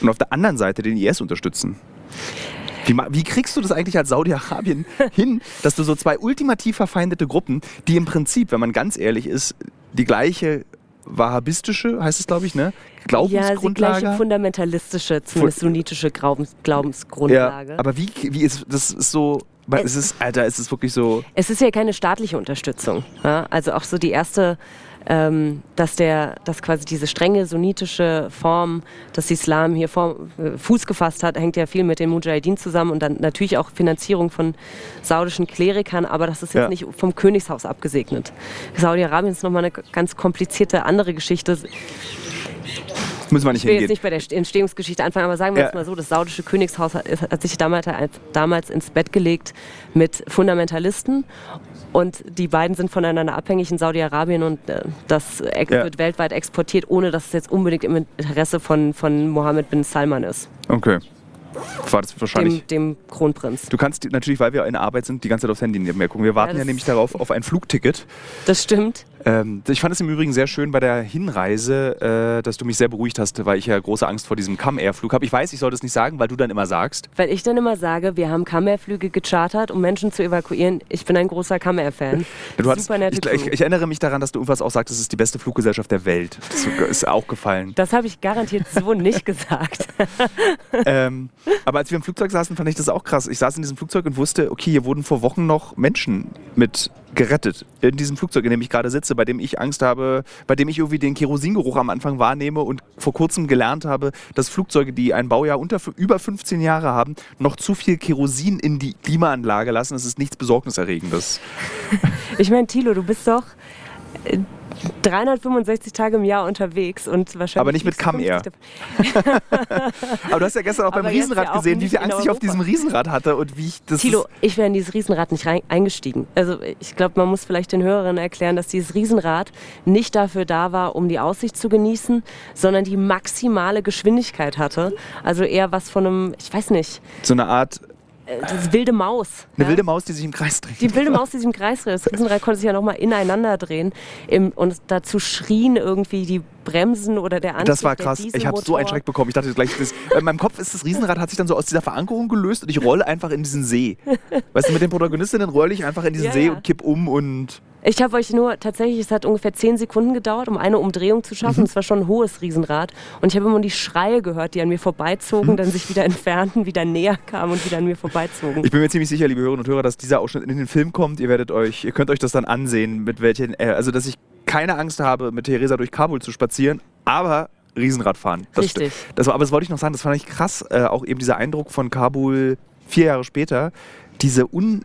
und auf der anderen Seite den IS unterstützen? Wie, wie, kriegst du das eigentlich als Saudi-Arabien hin, dass du so zwei ultimativ verfeindete Gruppen, die im Prinzip, wenn man ganz ehrlich ist, die gleiche wahhabistische, heißt es glaube ich, ne? Glaubensgrundlage. Ja, die gleiche fundamentalistische, zumindest sunnitische Glaubens Glaubensgrundlage. Ja, aber wie, wie ist das ist so es ist, Alter, es ist wirklich so. Es ist ja keine staatliche Unterstützung. Ja? Also auch so die erste ähm, dass, der, dass quasi diese strenge sunnitische Form des Islam hier vor, äh, Fuß gefasst hat, hängt ja viel mit den Mujahideen zusammen und dann natürlich auch Finanzierung von saudischen Klerikern, aber das ist jetzt ja. nicht vom Königshaus abgesegnet. Saudi-Arabien ist nochmal eine ganz komplizierte andere Geschichte. Müssen wir nicht ich will jetzt nicht bei der Entstehungsgeschichte anfangen, aber sagen wir ja. jetzt mal so, das saudische Königshaus hat, hat sich damals, damals ins Bett gelegt mit Fundamentalisten und die beiden sind voneinander abhängig in Saudi-Arabien und äh, das ja. wird weltweit exportiert, ohne dass es jetzt unbedingt im Interesse von, von Mohammed bin Salman ist. Okay war das wahrscheinlich. Dem, dem, Kronprinz. Du kannst natürlich, weil wir in der Arbeit sind, die ganze Zeit aufs Handy nebenher gucken. Wir warten ja, ja nämlich darauf auf ein Flugticket. Das stimmt. Ähm, ich fand es im Übrigen sehr schön bei der Hinreise, äh, dass du mich sehr beruhigt hast, weil ich ja große Angst vor diesem Come-Air-Flug habe. Ich weiß, ich soll das nicht sagen, weil du dann immer sagst. Weil ich dann immer sage, wir haben Come-Air-Flüge gechartert, um Menschen zu evakuieren. Ich bin ein großer Come-Air-Fan. Super nette ich, ich, ich, erinnere mich daran, dass du irgendwas auch sagst, es ist die beste Fluggesellschaft der Welt. Das ist auch gefallen. Das habe ich garantiert so nicht gesagt. ähm, aber als wir im Flugzeug saßen, fand ich das auch krass. Ich saß in diesem Flugzeug und wusste, okay, hier wurden vor Wochen noch Menschen mit gerettet. In diesem Flugzeug, in dem ich gerade sitze, bei dem ich Angst habe, bei dem ich irgendwie den Kerosingeruch am Anfang wahrnehme und vor kurzem gelernt habe, dass Flugzeuge, die ein Baujahr unter über 15 Jahre haben, noch zu viel Kerosin in die Klimaanlage lassen. Das ist nichts Besorgniserregendes. Ich meine, Thilo, du bist doch 365 Tage im Jahr unterwegs und wahrscheinlich. Aber nicht mit Come Air. Aber du hast ja gestern auch beim Riesenrad ja gesehen, wie viel Angst ich auf diesem Riesenrad hatte und wie ich das. Tilo, ich wäre in dieses Riesenrad nicht rein, eingestiegen. Also ich glaube, man muss vielleicht den Hörerinnen erklären, dass dieses Riesenrad nicht dafür da war, um die Aussicht zu genießen, sondern die maximale Geschwindigkeit hatte. Also eher was von einem, ich weiß nicht. So eine Art äh, das wilde Maus. Eine ja? wilde Maus, die sich im Kreis dreht. Die wilde Maus, die sich im Kreis dreht. Das Riesenrad konnte sich ja nochmal ineinander drehen. Im, und dazu schrien irgendwie die Bremsen oder der Antrieb. Das war krass. Ich habe so einen Schreck bekommen. Ich dachte gleich, das, in meinem Kopf ist das Riesenrad hat sich dann so aus dieser Verankerung gelöst und ich rolle einfach in diesen See. weißt du, mit den Protagonistinnen rolle ich einfach in diesen ja, See ja. und kipp um und ich habe euch nur, tatsächlich, es hat ungefähr zehn Sekunden gedauert, um eine Umdrehung zu schaffen. Mhm. Es war schon ein hohes Riesenrad. Und ich habe immer die Schreie gehört, die an mir vorbeizogen, mhm. dann sich wieder entfernten, wieder näher kamen und wieder an mir vorbeizogen. Ich bin mir ziemlich sicher, liebe Hörerinnen und Hörer, dass dieser Ausschnitt in den Film kommt. Ihr werdet euch, ihr könnt euch das dann ansehen, mit welchen, äh, also dass ich keine Angst habe, mit Theresa durch Kabul zu spazieren, aber Riesenrad fahren. Das Richtig. Das war, aber das wollte ich noch sagen, das fand ich krass, äh, auch eben dieser Eindruck von Kabul vier Jahre später, diese un,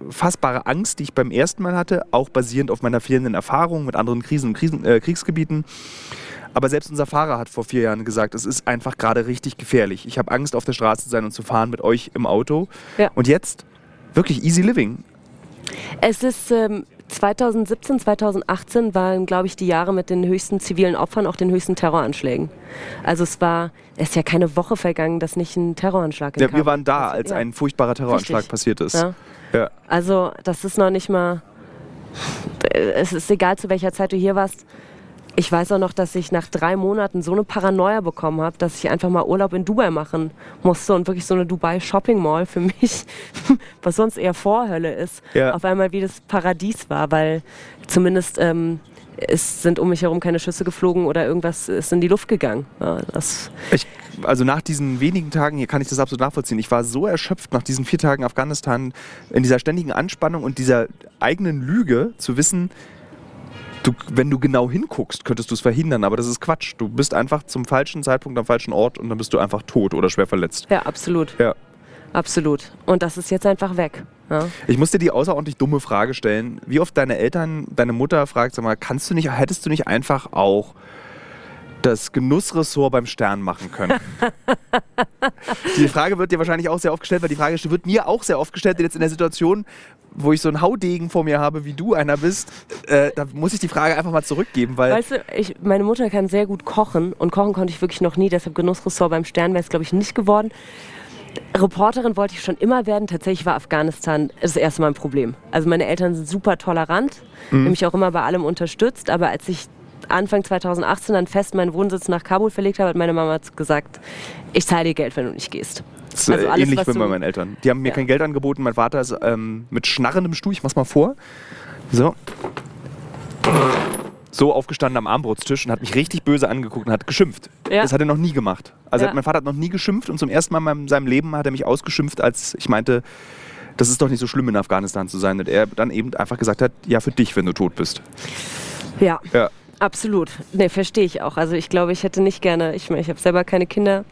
unfassbare Angst, die ich beim ersten Mal hatte, auch basierend auf meiner fehlenden Erfahrung mit anderen Krisen und Krisen, äh, Kriegsgebieten. Aber selbst unser Fahrer hat vor vier Jahren gesagt, es ist einfach gerade richtig gefährlich. Ich habe Angst, auf der Straße zu sein und zu fahren mit euch im Auto. Ja. Und jetzt wirklich easy living. Es ist ähm, 2017, 2018 waren, glaube ich, die Jahre mit den höchsten zivilen Opfern, auch den höchsten Terroranschlägen. Also es war, es ist ja keine Woche vergangen, dass nicht ein Terroranschlag Ja, wir waren da, als ja. ein furchtbarer Terroranschlag Richtig. passiert ist. Ja. Ja. Also das ist noch nicht mal, es ist egal, zu welcher Zeit du hier warst, ich weiß auch noch, dass ich nach drei Monaten so eine Paranoia bekommen habe, dass ich einfach mal Urlaub in Dubai machen musste und wirklich so eine Dubai Shopping Mall für mich, was sonst eher Vorhölle ist, Ja. auf einmal wie das Paradies war, weil zumindest ähm, es sind um mich herum keine Schüsse geflogen oder irgendwas ist in die Luft gegangen. Ja, Ich, also nach diesen wenigen Tagen hier kann ich das absolut nachvollziehen. Ich war so erschöpft nach diesen vier Tagen Afghanistan in dieser ständigen Anspannung und dieser eigenen Lüge zu wissen, du, wenn du genau hinguckst, könntest du es verhindern, aber das ist Quatsch. Du bist einfach zum falschen Zeitpunkt am falschen Ort und dann bist du einfach tot oder schwer verletzt. ja, absolut. Ja. Absolut. Und das ist jetzt einfach weg. Ja. Ich muss dir die außerordentlich dumme Frage stellen. Wie oft deine Eltern, deine Mutter fragt, sag mal, kannst du nicht, hättest du nicht einfach auch das Genussressort beim Stern machen können? die Frage wird dir wahrscheinlich auch sehr oft gestellt, weil die Frage wird mir auch sehr oft gestellt, jetzt in der Situation, wo ich so einen Haudegen vor mir habe, wie du einer bist, äh, da muss ich die Frage einfach mal zurückgeben, weil Weißt du, ich, meine Mutter kann sehr gut kochen und kochen konnte ich wirklich noch nie, deshalb Genussressort beim Stern wäre es, glaube ich, nicht geworden. Reporterin wollte ich schon immer werden. Tatsächlich war Afghanistan das erste Mal ein Problem. Also meine Eltern sind super tolerant, Mhm. haben mich auch immer bei allem unterstützt. Aber als ich Anfang 2018 dann fest meinen Wohnsitz nach Kabul verlegt habe, hat meine Mama gesagt, ich zahle dir Geld, wenn du nicht gehst. Ist Also äh, alles, ähnlich wie bei meinen Eltern. Die haben mir Ja. kein Geld angeboten. Mein Vater ist ähm, mit schnarrendem Stuhl, ich mach's mal vor. So. So aufgestanden am Armbrotstisch und hat mich richtig böse angeguckt und hat geschimpft. Ja. Das hat er noch nie gemacht. Also Ja. mein Vater hat noch nie geschimpft und zum ersten Mal in seinem Leben hat er mich ausgeschimpft, als ich meinte, das ist doch nicht so schlimm in Afghanistan zu sein. Und er dann eben einfach gesagt hat, ja für dich, wenn du tot bist. Ja, Ja. absolut. Nee, verstehe ich auch. Also ich glaube, ich hätte nicht gerne, ich meine, ich habe selber keine Kinder,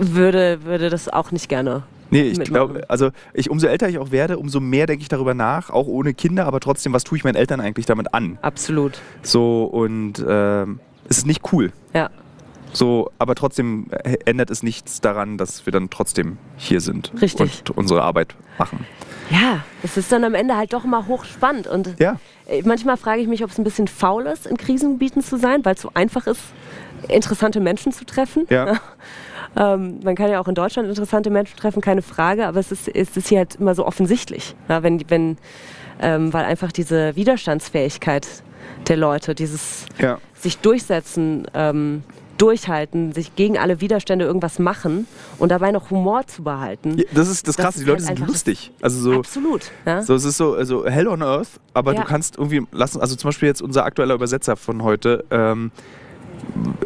würde, würde das auch nicht gerne. Nee, ich glaube, also ich, umso älter ich auch werde, umso mehr denke ich darüber nach, auch ohne Kinder, aber trotzdem, was tue ich meinen Eltern eigentlich damit an? Absolut. So und ähm, es ist nicht cool. Ja. So, aber trotzdem äh, ändert es nichts daran, dass wir dann trotzdem hier sind Richtig. und unsere Arbeit machen. Ja, es ist dann am Ende halt doch immer hochspannend. Und Ja. äh, manchmal frage ich mich, ob es ein bisschen faul ist, in Krisengebieten zu sein, weil es so einfach ist, interessante Menschen zu treffen. Ja. Ähm, man kann ja auch in Deutschland interessante Menschen treffen, keine Frage, aber es ist, es ist hier halt immer so offensichtlich. Ja, wenn, wenn, ähm, weil einfach diese Widerstandsfähigkeit der Leute, dieses Ja. sich durchsetzen, ähm, durchhalten, sich gegen alle Widerstände irgendwas machen und dabei noch Humor zu behalten. Ja, Das ist das Das Krasse, die Leute halt sind lustig. Also so, Absolut. Ja? so es ist so also hell on earth, aber Ja. du kannst irgendwie lassen, also zum Beispiel jetzt unser aktueller Übersetzer von heute, ähm,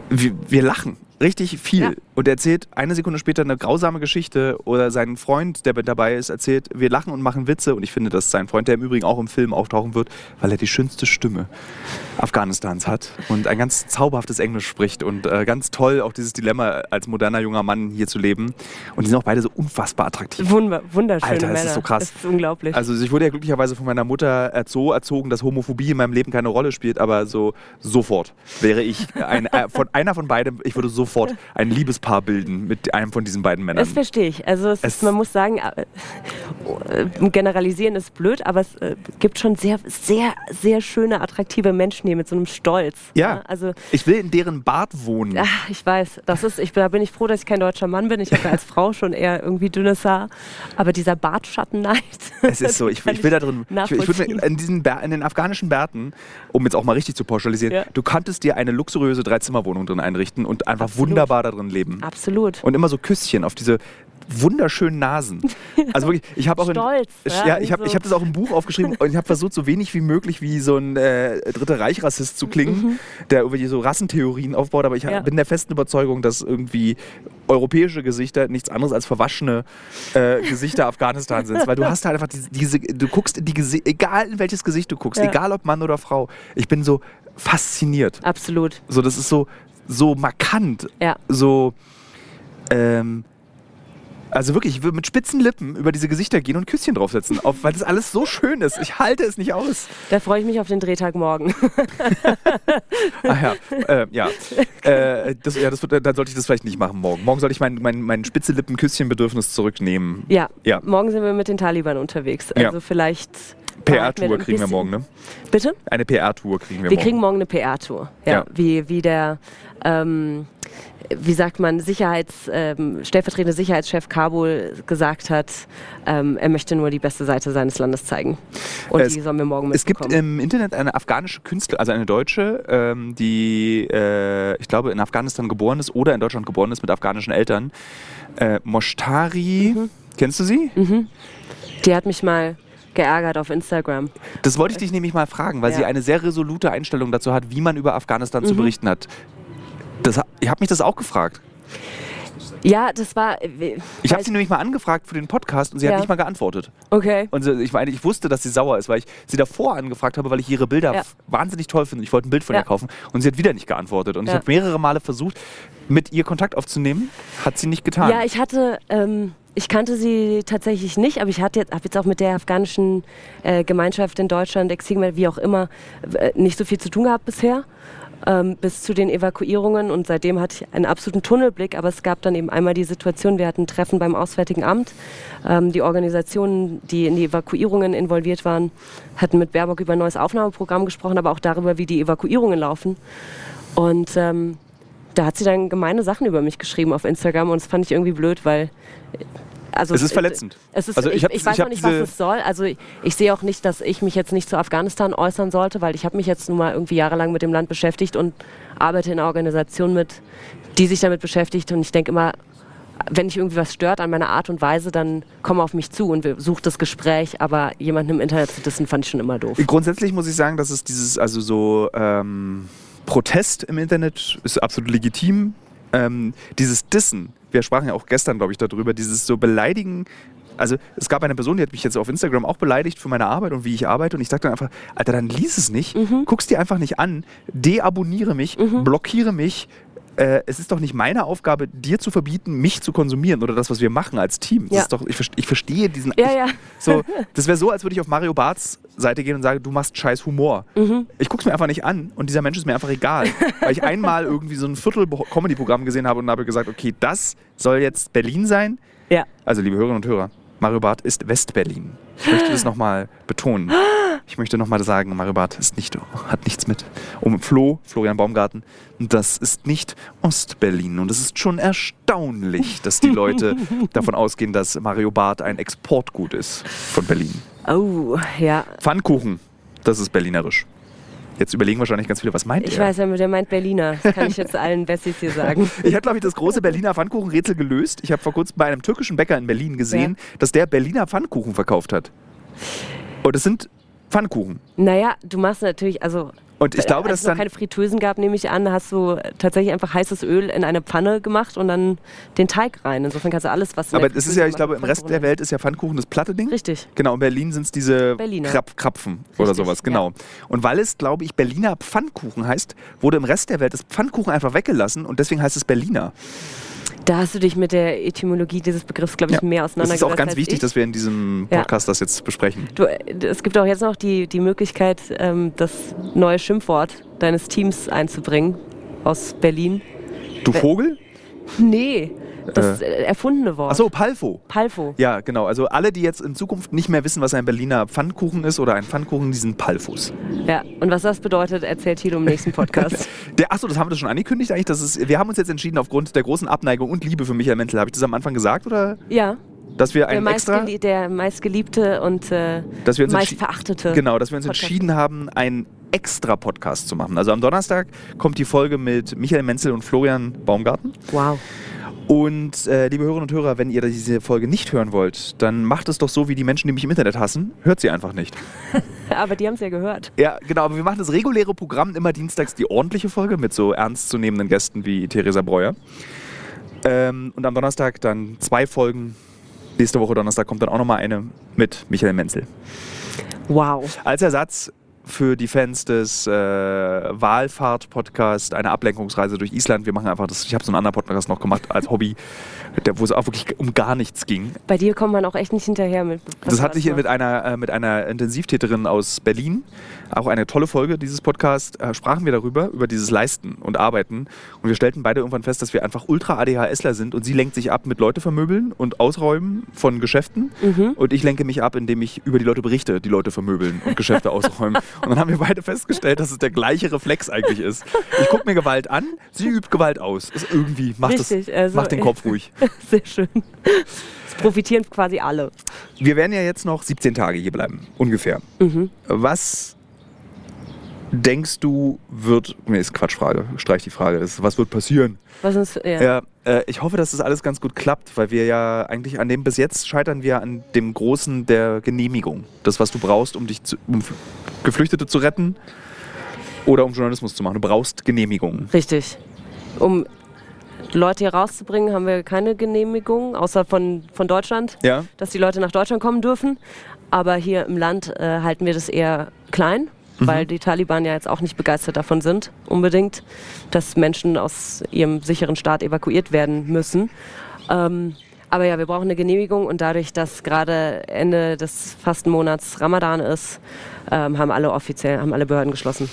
wir, wir lachen richtig viel Ja. und er erzählt eine Sekunde später eine grausame Geschichte oder sein Freund, der mit dabei ist, erzählt, wir lachen und machen Witze und ich finde, dass sein Freund, der im Übrigen auch im Film auftauchen wird, weil er die schönste Stimme Afghanistans hat und ein ganz zauberhaftes Englisch spricht und äh, ganz toll auch dieses Dilemma als moderner junger Mann hier zu leben und die sind auch beide so unfassbar attraktiv. Wunder, wunderschöne Alter, das ist so krass. Das ist unglaublich. Also ich wurde ja glücklicherweise von meiner Mutter so erzogen, dass Homophobie in meinem Leben keine Rolle spielt, aber so sofort wäre ich ein, äh, von einer von beiden, ich würde sofort ein Liebespaar bilden mit einem von diesen beiden Männern. Das verstehe ich. Also es Es- ist, man muss sagen, äh, äh, generalisieren ist blöd, aber es äh, gibt schon sehr, sehr, sehr schöne, attraktive Menschen hier mit so einem Stolz. Ja. Also Ich will in deren Bad wohnen. ach, ich weiß, das ist, ich, da bin ich froh, dass ich kein deutscher Mann bin. Ich habe ja als Frau schon eher irgendwie dünnes Haar. Aber dieser Bartschattenneid. Es ist so, ich, ich will da drin, ich, ich würde in diesen Bär, in den afghanischen Bärten, um jetzt auch mal richtig zu pauschalisieren, Ja. du könntest dir eine luxuriöse Dreizimmerwohnung drin einrichten und einfach Absolut. Wunderbar da drin leben. Absolut. Und immer so Küsschen auf diese wunderschönen Nasen. Also wirklich, ich habe auch in, Stolz, ja, ja, ich habe ich hab das auch im Buch aufgeschrieben und ich habe versucht, so wenig wie möglich wie so ein äh, Dritte Reich-Rassist zu klingen, der irgendwie so Rassentheorien aufbaut, aber ich Mhm. Ja. bin der festen Überzeugung, dass irgendwie europäische Gesichter nichts anderes als verwaschene äh, Gesichter Afghanistan sind, weil du hast halt einfach diese, diese du guckst in die Gesi egal in welches Gesicht du guckst, Ja. egal ob Mann oder Frau, ich bin so fasziniert. Absolut. So, das ist so, so markant, Ja. so, ähm, also wirklich, ich würde mit spitzen Lippen über diese Gesichter gehen und Küsschen draufsetzen, auf, weil das alles so schön ist. Ich halte es nicht aus. Da freue ich mich auf den Drehtag morgen. Ach ja, äh, ja. Äh, das, ja das, dann sollte ich das vielleicht nicht machen morgen. Morgen sollte ich mein, mein, mein spitze Lippen Küsschenbedürfnis zurücknehmen. ja. Ja. Morgen sind wir mit den Taliban unterwegs. Ja. Also vielleicht. PR-Tour kriegen wir morgen, ne? Bitte? Eine PR-Tour kriegen wir, Wir morgen. kriegen morgen eine PR-Tour. Ja, Ja. Wie, wie der ähm, wie sagt man, Sicherheits, ähm, stellvertretende Sicherheitschef Kabul gesagt hat, ähm, er möchte nur die beste Seite seines Landes zeigen. Und Es- die sollen wir morgen Es gibt mitbekommen. im Internet eine afghanische Künstlerin, also eine Deutsche, ähm, die, äh, ich glaube, in Afghanistan geboren ist oder in Deutschland geboren ist mit afghanischen Eltern. Äh, Moshtari, Mhm. kennst du sie? die hat mich mal geärgert auf Instagram. Das wollte ich dich nämlich mal fragen, weil Ja. sie eine sehr resolute Einstellung dazu hat, wie man über Afghanistan Mhm. zu berichten hat. Das, ich habe mich das auch gefragt. Ja, das war. äh, Ich habe sie nämlich mal angefragt für den Podcast und sie Ja. hat nicht mal geantwortet. Okay. Und so, ich meine, ich wusste, dass sie sauer ist, weil ich sie davor angefragt habe, weil ich ihre Bilder Ja. wahnsinnig toll finde. Ich wollte ein Bild von Ja. ihr kaufen und sie hat wieder nicht geantwortet. Und ich habe mehrere Male versucht, mit ihr Kontakt aufzunehmen, hat sie nicht getan. Ja, ich hatte, ähm, ich kannte sie tatsächlich nicht, aber ich habe jetzt auch mit der afghanischen äh, Gemeinschaft in Deutschland, Exilgemeinde, wie auch immer, äh, nicht so viel zu tun gehabt bisher. Ähm, bis zu den Evakuierungen und seitdem hatte ich einen absoluten Tunnelblick, aber es gab dann eben einmal die Situation, wir hatten ein Treffen beim Auswärtigen Amt. Ähm, die Organisationen, die in die Evakuierungen involviert waren, hatten mit Baerbock über ein neues Aufnahmeprogramm gesprochen, aber auch darüber, wie die Evakuierungen laufen. Und ähm, da hat sie dann gemeine Sachen über mich geschrieben auf Instagram und das fand ich irgendwie blöd, weil. Also, Es ist verletzend. Es ist, Also ich ich, ich, ich weiß hab noch nicht, was es soll. Also ich, ich sehe auch nicht, dass ich mich jetzt nicht zu Afghanistan äußern sollte, weil ich habe mich jetzt nun mal irgendwie jahrelang mit dem Land beschäftigt und arbeite in einer Organisation mit, die sich damit beschäftigt. Und ich denke immer, wenn dich irgendwie was stört an meiner Art und Weise, dann komm auf mich zu und such das Gespräch. Aber jemanden im Internet zu dissen, fand ich schon immer doof. Grundsätzlich muss ich sagen, dass es dieses, also so ähm, Protest im Internet ist absolut legitim. Ähm, dieses Dissen, wir sprachen ja auch gestern, glaube ich, darüber, dieses so Beleidigen. Also es gab eine Person, die hat mich jetzt auf Instagram auch beleidigt für meine Arbeit und wie ich arbeite und ich sagte dann einfach, Alter, dann lies es nicht, Mhm. guck's dir einfach nicht an, deabonniere mich, blockiere mich. Äh, es ist doch nicht meine Aufgabe, dir zu verbieten, mich zu konsumieren oder das, was wir machen als Team. Ja. doch, ich, ich verstehe diesen. Ja, ich, ja. So, das wäre so, als würde ich auf Mario Barths Seite gehen und sagen, du machst scheiß Humor. Mhm. Ich gucke es mir einfach nicht an und dieser Mensch ist mir einfach egal. weil ich einmal irgendwie so ein Viertel Comedy-Programm gesehen habe und habe gesagt, okay, das soll jetzt Berlin sein. Ja. Also, liebe Hörerinnen und Hörer, Mario Barth ist West-Berlin. Ich möchte das nochmal betonen. Ich möchte nochmal sagen, Mario Barth ist nicht, hat nichts mit um Flo, Florian Baumgarten. Das ist nicht Ost-Berlin. Und es ist schon erstaunlich, dass die Leute davon ausgehen, dass Mario Barth ein Exportgut ist von Berlin. Oh, ja. Pfannkuchen, das ist berlinerisch. Jetzt überlegen wahrscheinlich ganz viele, was meint Ich er? weiß, der meint Berliner. Das kann ich jetzt allen Bessis hier sagen. Ich habe, glaube ich, das große Berliner Pfannkuchenrätsel gelöst. Ich habe vor kurzem bei einem türkischen Bäcker in Berlin gesehen, dass der Berliner Pfannkuchen verkauft hat. Und es sind Pfannkuchen. Naja, du machst natürlich, also Und ich glaube, dass es noch dann. keine Fritteusen gab, nehme ich an, hast du tatsächlich einfach heißes Öl in eine Pfanne gemacht und dann den Teig rein. Insofern kannst du alles, was du Aber es ist ja, ich glaube, im Rest der Welt ist ja Pfannkuchen das platte Ding. Richtig. Genau, in Berlin sind es diese Berliner. Krap Krapfen oder Richtig, sowas, genau. Und weil es, glaube ich, Berliner Pfannkuchen heißt, wurde im Rest der Welt das Pfannkuchen einfach weggelassen und deswegen heißt es Berliner. Da hast du dich mit der Etymologie dieses Begriffs, glaube ich, Ja. mehr auseinandergesetzt. ist auch ganz wichtig, ich. dass wir in diesem Ja. Podcast das jetzt besprechen. Du, äh, es gibt auch jetzt noch die, die Möglichkeit, ähm, das neue Schimpfwort deines Teams einzubringen aus Berlin. Du Vogel? Nee, das äh, erfundene Wort. Achso, Palfo. Palfo. Ja, genau. Also alle, die jetzt in Zukunft nicht mehr wissen, was ein Berliner Pfannkuchen ist oder ein Pfannkuchen, die sind Palfos. Ja, und was das bedeutet, erzählt Tilo im nächsten Podcast. Der, achso, das haben wir schon angekündigt eigentlich. Das ist, wir haben uns jetzt entschieden, aufgrund der großen Abneigung und Liebe für Michael Menzel, habe ich das am Anfang gesagt? Oder ja, dass wir der, einen extra, meistgelie der meistgeliebte und äh, dass wir uns meist entschi- verachtete. Genau, dass wir uns Podcast. entschieden haben, einen extra Podcast zu machen. Also am Donnerstag kommt die Folge mit Michael Menzel und Florian Baumgarten. Wow. Und äh, liebe Hörerinnen und Hörer, wenn ihr diese Folge nicht hören wollt, dann macht es doch so wie die Menschen, die mich im Internet hassen. Hört sie einfach nicht. Aber die haben es ja gehört. Ja, genau, aber wir machen das reguläre Programm immer dienstags die ordentliche Folge mit so ernstzunehmenden Gästen wie Theresa Breuer. Ähm, und am Donnerstag dann zwei Folgen. Nächste Woche Donnerstag kommt dann auch nochmal eine mit Michael Menzel. Wow. Als Ersatz für die Fans des äh, Wahlfahrt-Podcasts eine Ablenkungsreise durch Island. Wir machen einfach das. Ich habe so einen anderen Podcast noch gemacht als Hobby, der, wo es auch wirklich um gar nichts ging. Bei dir kommt man auch echt nicht hinterher mit. Das hatte ich mit einer, äh, mit einer Intensivtäterin aus Berlin. Auch eine tolle Folge dieses Podcasts. Äh, sprachen wir darüber, über dieses Leisten und Arbeiten. Und wir stellten beide irgendwann fest, dass wir einfach ultra ADHSler sind. Und sie lenkt sich ab mit Leute vermöbeln und Ausräumen von Geschäften. Mhm. Und ich lenke mich ab, indem ich über die Leute berichte, die Leute vermöbeln und Geschäfte ausräumen. Und dann haben wir beide festgestellt, dass es der gleiche Reflex eigentlich ist. Ich gucke mir Gewalt an, sie übt Gewalt aus. Ist irgendwie, macht, das, Richtig, also- macht den Kopf ruhig. Sehr schön. Es profitieren quasi alle. Wir werden ja jetzt noch 17 Tage hier bleiben, ungefähr. Mhm. Was denkst du wird, nee, ist Quatschfrage, streich die Frage, ist, was wird passieren? Was uns, ja. Ja, äh, ich hoffe, dass das alles ganz gut klappt, weil wir ja eigentlich an dem, bis jetzt scheitern wir an dem Großen der Genehmigung. Das, was du brauchst, um dich zu, um Geflüchtete zu retten oder um Journalismus zu machen. Du brauchst Genehmigungen. Richtig. Um Leute hier rauszubringen, haben wir keine Genehmigung, außer von, von Deutschland, Ja? dass die Leute nach Deutschland kommen dürfen. Aber hier im Land äh, halten wir das eher klein, weil die Taliban ja jetzt auch nicht begeistert davon sind, unbedingt, dass Menschen aus ihrem sicheren Staat evakuiert werden müssen. Ähm, aber ja, wir brauchen eine Genehmigung und dadurch, dass gerade Ende des Fastenmonats Ramadan ist, ähm, haben alle offiziell, haben alle Behörden geschlossen.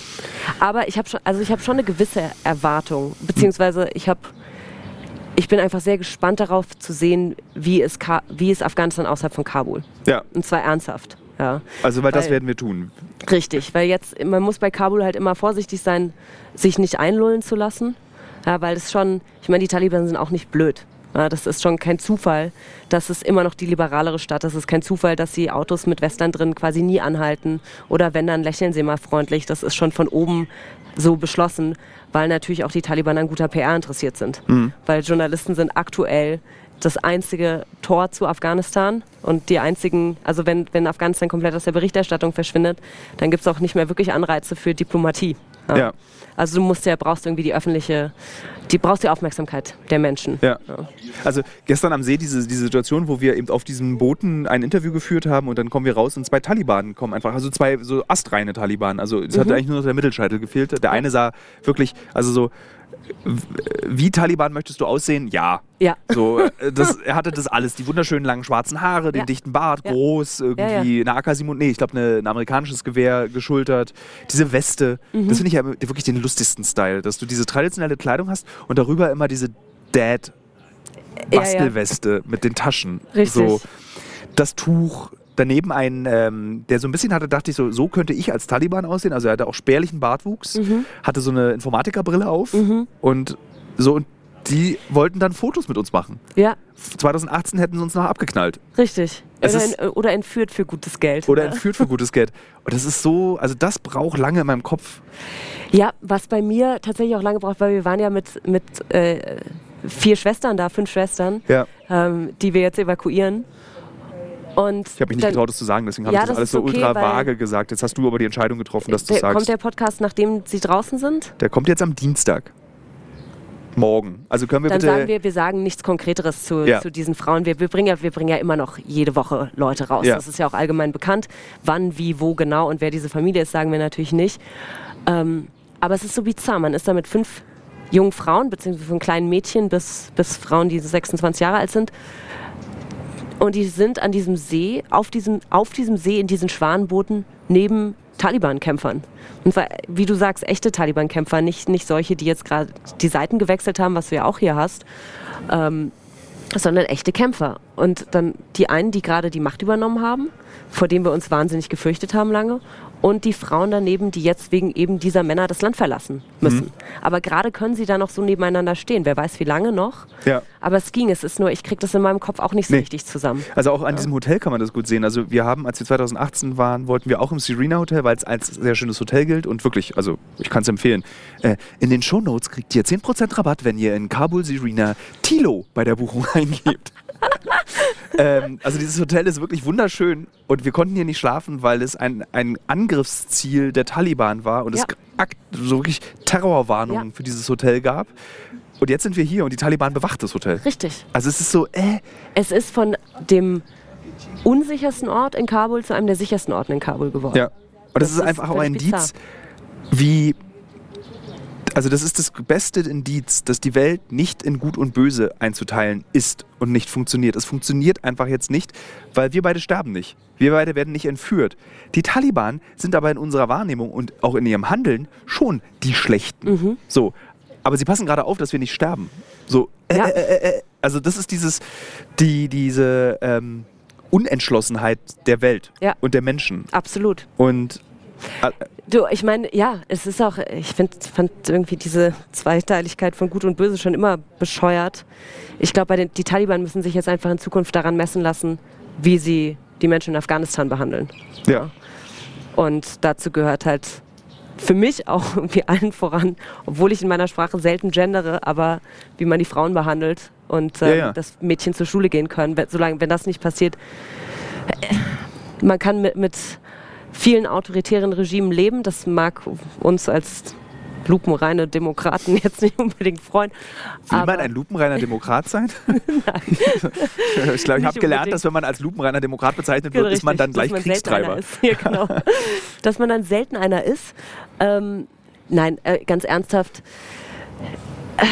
Aber ich habe schon, also ich habe schon eine gewisse Erwartung, beziehungsweise ich habe, ich bin einfach sehr gespannt darauf zu sehen, wie ist, Ka wie ist Afghanistan außerhalb von Kabul. Ja, Und zwar ernsthaft. Ja. also weil das Weil- werden wir tun. Richtig, weil jetzt, man muss bei Kabul halt immer vorsichtig sein, sich nicht einlullen zu lassen. Ja, weil das schon, ich meine, die Taliban sind auch nicht blöd. Ja, das ist schon kein Zufall, dass es immer noch die liberalere Stadt ist. Es ist kein Zufall, dass sie Autos mit Western drin quasi nie anhalten. Oder wenn, dann lächeln sie mal freundlich. Das ist schon von oben so beschlossen, weil natürlich auch die Taliban an guter PR interessiert sind. Weil Journalisten sind aktuell das einzige Tor zu Afghanistan und die einzigen, also wenn, wenn Afghanistan komplett aus der Berichterstattung verschwindet, dann gibt es auch nicht mehr wirklich Anreize für Diplomatie. Ja. Also du musst ja, brauchst irgendwie die öffentliche, die brauchst die Aufmerksamkeit der Menschen. Ja. Also gestern am See diese, diese Situation, wo wir eben auf diesen Booten ein Interview geführt haben und dann kommen wir raus und zwei Taliban kommen einfach, also zwei so astreine Taliban. Also es hat eigentlich nur noch der Mittelscheitel gefehlt. Der eine sah wirklich, also so, wie Taliban möchtest du aussehen? Ja. Ja. So, äh, das, er hatte das alles, die wunderschönen langen schwarzen Haare, den Ja. dichten Bart, Ja. groß, irgendwie eine AK-7, nee, ich glaube ein amerikanisches Gewehr geschultert, diese Weste, Mhm. das finde ich ja wirklich den lustigsten Style, dass du diese traditionelle Kleidung hast und darüber immer diese Dad Ja, ja. Bastelweste mit den Taschen. Richtig. So, das Tuch, daneben ein, ähm, der so ein bisschen hatte, dachte ich so, so könnte ich als Taliban aussehen. Also er hatte auch spärlichen Bartwuchs, Mhm. hatte so eine Informatikerbrille auf und so und die wollten dann Fotos mit uns machen. Ja, 2018 hätten sie uns noch abgeknallt richtig. Oder, ist- en- oder entführt für gutes Geld. oder Ja. entführt für gutes Geld. Und das ist so, also das braucht lange in meinem Kopf. Ja, was bei mir tatsächlich auch lange braucht, weil wir waren ja mit, mit äh, vier Schwestern da, fünf Schwestern, Ja, ähm, die wir jetzt evakuieren. Und ich habe mich nicht dann- getraut, das zu sagen, deswegen habe Ja, ich das das alles so okay, ultra vage gesagt. Jetzt hast du aber die Entscheidung getroffen, dass du der, sagst. kommt der Podcast, nachdem sie draußen sind? Der kommt jetzt am Dienstag. Morgen. Also können wir Dann bitte. sagen wir, wir sagen nichts Konkreteres zu, Ja. zu diesen Frauen. Wir, wir, bringen ja, wir bringen ja immer noch jede Woche Leute raus. Ja. Das ist ja auch allgemein bekannt. Wann, wie, wo genau und wer diese Familie ist, sagen wir natürlich nicht. Ähm, aber es ist so bizarr. Man ist da mit fünf jungen Frauen, beziehungsweise von kleinen Mädchen bis, bis Frauen, die 26 Jahre alt sind. Und die sind an diesem See, auf diesem, auf diesem See in diesen Schwanenbooten neben Taliban-Kämpfern. Und zwar, wie du sagst, echte Taliban-Kämpfer, nicht, nicht solche, die jetzt gerade die Seiten gewechselt haben, was du ja auch hier hast, ähm, sondern echte Kämpfer. Und dann die einen, die gerade die Macht übernommen haben, vor dem wir uns wahnsinnig gefürchtet haben lange, und die Frauen daneben, die jetzt wegen eben dieser Männer das Land verlassen müssen. Aber gerade können sie da noch so nebeneinander stehen. Wer weiß, wie lange noch. Ja. Aber es ging. Es ist nur, ich kriege das in meinem Kopf auch nicht so Nee. richtig zusammen. Also auch an diesem Hotel kann man das gut sehen. Also wir haben, als wir 2018 waren, wollten wir auch im Serena Hotel, weil es als sehr schönes Hotel gilt und wirklich, also ich kann es empfehlen. Äh, in den Shownotes kriegt ihr 10% Rabatt, wenn ihr in Kabul Serena Tilo bei der Buchung eingebt. ähm, also dieses Hotel ist wirklich wunderschön und wir konnten hier nicht schlafen, weil es ein, ein Angriffsziel der Taliban war und es Ja. akt, so wirklich Terrorwarnungen Ja. für dieses Hotel gab. Und jetzt sind wir hier und die Taliban bewacht das Hotel. Richtig. Also es ist so, äh, Es ist von dem unsichersten Ort in Kabul zu einem der sichersten Orten in Kabul geworden. Ja. Und das, Das ist ist einfach auch ein Indiz, wie. Also, das ist das beste Indiz, dass die Welt nicht in Gut und Böse einzuteilen ist und nicht funktioniert. Es funktioniert einfach jetzt nicht, weil wir beide sterben nicht. Wir beide werden nicht entführt. Die Taliban sind aber in unserer Wahrnehmung und auch in ihrem Handeln schon die Schlechten. Mhm. So. Aber sie passen gerade auf, dass wir nicht sterben. So. Äh, Ja. äh, äh. Also, das ist dieses, die, diese ähm, Unentschlossenheit der Welt Ja. und der Menschen. Absolut. Und Du, ich meine, ja, es ist auch, ich find, fand irgendwie diese Zweiteiligkeit von Gut und Böse schon immer bescheuert. Ich glaube, den, die Taliban müssen sich jetzt einfach in Zukunft daran messen lassen, wie sie die Menschen in Afghanistan behandeln. Ja. Und dazu gehört halt für mich auch irgendwie allen voran, obwohl ich in meiner Sprache selten gendere, aber wie man die Frauen behandelt und ähm, Ja, ja. dass Mädchen zur Schule gehen können. Wenn- Solange, wenn das nicht passiert, äh, man kann mit, mit vielen autoritären Regimen leben. Das mag uns als lupenreine Demokraten jetzt nicht unbedingt freuen. Will man ein lupenreiner Demokrat sein? ich glaube, ich habe gelernt, dass wenn man als lupenreiner Demokrat bezeichnet Genau, wird, ist man richtig, dann gleich man Kriegstreiber. Ist. Ja, genau. dass man dann selten einer ist. Ähm, nein, äh, ganz ernsthaft. Äh,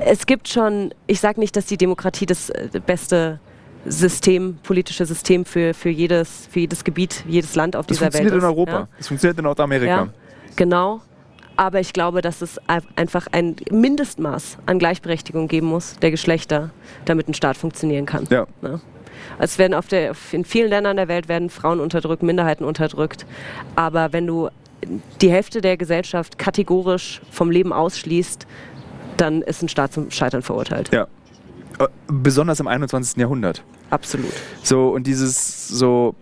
Es gibt schon, ich sage nicht, dass die Demokratie das äh, beste System, politische System für, für, jedes, für jedes Gebiet, jedes Land auf Das dieser Welt funktioniert ist. in Europa. Ja? Das funktioniert in Nordamerika. Ja, genau. Aber ich glaube, dass es ein- einfach ein Mindestmaß an Gleichberechtigung geben muss der Geschlechter, damit ein Staat funktionieren kann. Ja. Ne? Es werden auf der, in vielen Ländern der Welt werden Frauen unterdrückt, Minderheiten unterdrückt. Aber wenn du die Hälfte der Gesellschaft kategorisch vom Leben ausschließt, dann ist ein Staat zum Scheitern verurteilt. Ja. Äh, Besonders im 21. Jahrhundert. Absolut. So, und dieses so.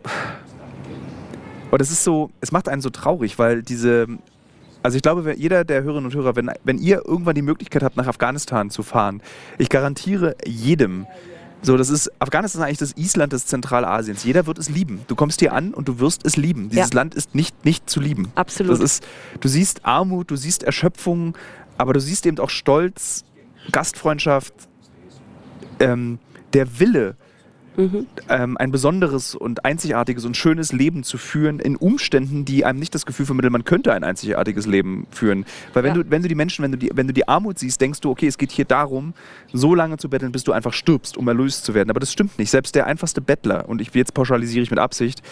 Und es ist so, es macht einen so traurig, weil diese. Also ich glaube, jeder der Hörerinnen und Hörer, wenn, wenn ihr irgendwann die Möglichkeit habt, nach Afghanistan zu fahren, ich garantiere jedem, so, das ist, Afghanistan ist eigentlich das Island des Zentralasiens. Jeder wird es lieben. Du kommst hier an und du wirst es lieben. Dieses Ja. Land ist nicht, nicht zu lieben. Absolut. Das ist, du siehst Armut, du siehst Erschöpfung, aber du siehst eben auch Stolz, Gastfreundschaft, ähm, der Wille, ähm, ein besonderes und einzigartiges und schönes Leben zu führen in Umständen, die einem nicht das Gefühl vermitteln, man könnte ein einzigartiges Leben führen. Weil wenn, Ja. du, wenn du die Menschen, wenn du die, wenn du die Armut siehst, denkst du, okay, es geht hier darum, so lange zu betteln, bis du einfach stirbst, um erlöst zu werden. Aber das stimmt nicht. Selbst der einfachste Bettler, und ich jetzt pauschalisiere ich mit Absicht,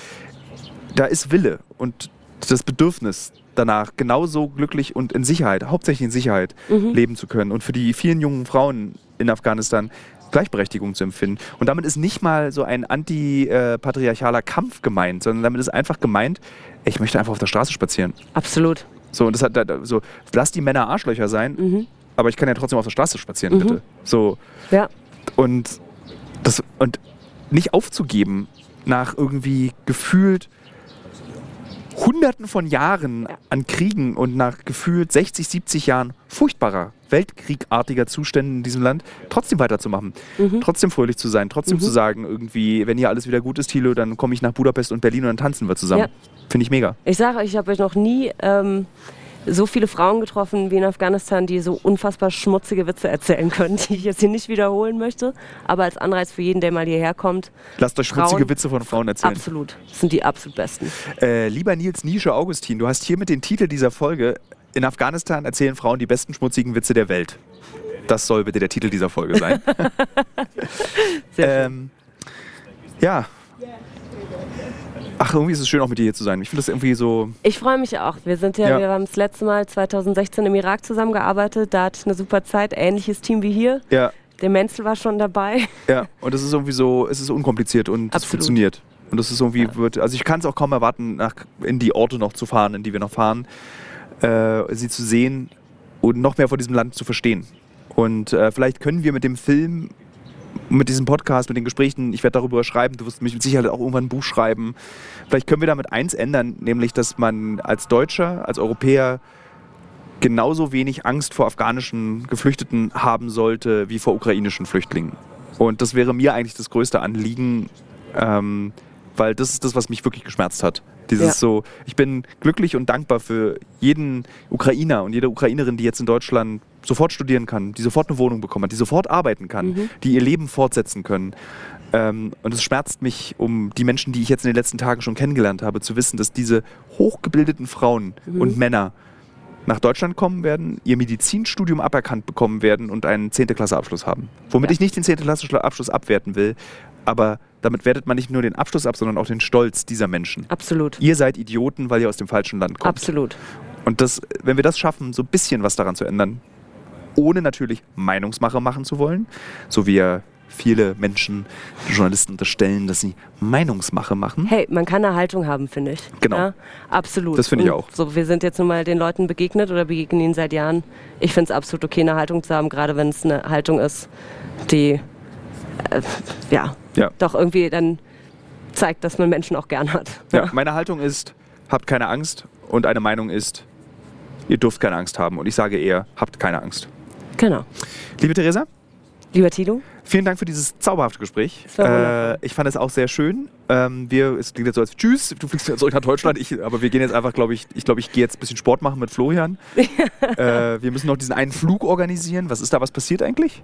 da ist Wille und das Bedürfnis danach, genauso glücklich und in Sicherheit, hauptsächlich in Sicherheit leben zu können. Und für die vielen jungen Frauen in Afghanistan Gleichberechtigung zu empfinden. Und damit ist nicht mal so ein antipatriarchaler Kampf gemeint, sondern damit ist einfach gemeint, ich möchte einfach auf der Straße spazieren. Absolut. So, und das hat so, lass die Männer Arschlöcher sein, Mhm. aber ich kann ja trotzdem auf der Straße spazieren, bitte. So, Ja. und, das, und nicht aufzugeben nach irgendwie gefühlt Hunderten von Jahren Ja. an Kriegen und nach gefühlt 60, 70 Jahren furchtbarer, weltkriegartiger Zuständen in diesem Land, trotzdem weiterzumachen. Mhm. Trotzdem fröhlich zu sein, trotzdem zu sagen, irgendwie, wenn hier alles wieder gut ist, Thilo, dann komme ich nach Budapest und Berlin und dann tanzen wir zusammen. Ja. Finde ich mega. Ich sage euch, ich habe euch noch nie ähm, so viele Frauen getroffen wie in Afghanistan, die so unfassbar schmutzige Witze erzählen können, die ich jetzt hier nicht wiederholen möchte. Aber als Anreiz für jeden, der mal hierher kommt, Lasst euch Frauen- schmutzige Witze von Frauen erzählen. absolut. Das sind die absolut besten. Äh, lieber Nils Nische Augustin, du hast hiermit den Titel dieser Folge. In Afghanistan erzählen Frauen die besten schmutzigen Witze der Welt. Das soll bitte der Titel dieser Folge sein. Sehr schön. ähm, ja. Ach, irgendwie ist es schön, auch mit dir hier zu sein. Ich finde das irgendwie so. Ich freue mich auch. Wir sind ja, Ja. wir haben das letzte Mal 2016 im Irak zusammengearbeitet. Da hatte ich eine super Zeit. Ähnliches Team wie hier. Ja, Der Menzel war schon dabei. ja. Und es ist irgendwie so, es ist unkompliziert und es funktioniert. Und das ist irgendwie, wird, also ich kann es auch kaum erwarten, nach, in die Orte noch zu fahren, in die wir noch fahren, äh, sie zu sehen und noch mehr von diesem Land zu verstehen. Und äh, vielleicht können wir mit dem Film, mit diesem Podcast, mit den Gesprächen, ich werde darüber schreiben, du wirst mich mit Sicherheit auch irgendwann ein Buch schreiben. Vielleicht können wir damit eins ändern, nämlich, dass man als Deutscher, als Europäer genauso wenig Angst vor afghanischen Geflüchteten haben sollte wie vor ukrainischen Flüchtlingen. Und das wäre mir eigentlich das größte Anliegen, ähm, weil das ist das, was mich wirklich geschmerzt hat. Dieses Ja. so, ich bin glücklich und dankbar für jeden Ukrainer und jede Ukrainerin, die jetzt in Deutschland sofort studieren kann, die sofort eine Wohnung bekommen hat, die sofort arbeiten kann, die ihr Leben fortsetzen können. Ähm, und es schmerzt mich um die Menschen, die ich jetzt in den letzten Tagen schon kennengelernt habe, zu wissen, dass diese hochgebildeten Frauen und Männer nach Deutschland kommen werden, ihr Medizinstudium aberkannt bekommen werden und einen 10. Klasse Abschluss haben. Womit Ja. ich nicht den 10. Klasse Abschluss abwerten will, aber damit wertet man nicht nur den Abschluss ab, sondern auch den Stolz dieser Menschen. Absolut. Ihr seid Idioten, weil ihr aus dem falschen Land kommt. Absolut. Und das, wenn wir das schaffen, so ein bisschen was daran zu ändern, ohne natürlich Meinungsmache machen zu wollen, so wie ja viele Menschen, Journalisten unterstellen, dass sie Meinungsmache machen. Hey, man kann eine Haltung haben, finde ich. Genau. Ja, absolut. Das finde ich auch. So, wir sind jetzt nun mal den Leuten begegnet oder begegnen ihnen seit Jahren. Ich finde es absolut okay, eine Haltung zu haben, gerade wenn es eine Haltung ist, die äh, ja, Ja. doch irgendwie dann zeigt, dass man Menschen auch gern hat. Ja, meine Haltung ist, habt keine Angst und eine Meinung ist, ihr dürft keine Angst haben. Und ich sage eher, habt keine Angst. Genau. Liebe Theresa, Lieber Tilo, vielen Dank für dieses zauberhafte Gespräch. Äh, ich fand es auch sehr schön. Ähm, wir, es klingt jetzt so als Tschüss, du fliegst wieder zurück nach Deutschland, ich, aber wir gehen jetzt einfach, glaube ich, ich glaube, ich gehe jetzt ein bisschen Sport machen mit Florian. äh, wir müssen noch diesen einen Flug organisieren. Was ist da was passiert eigentlich?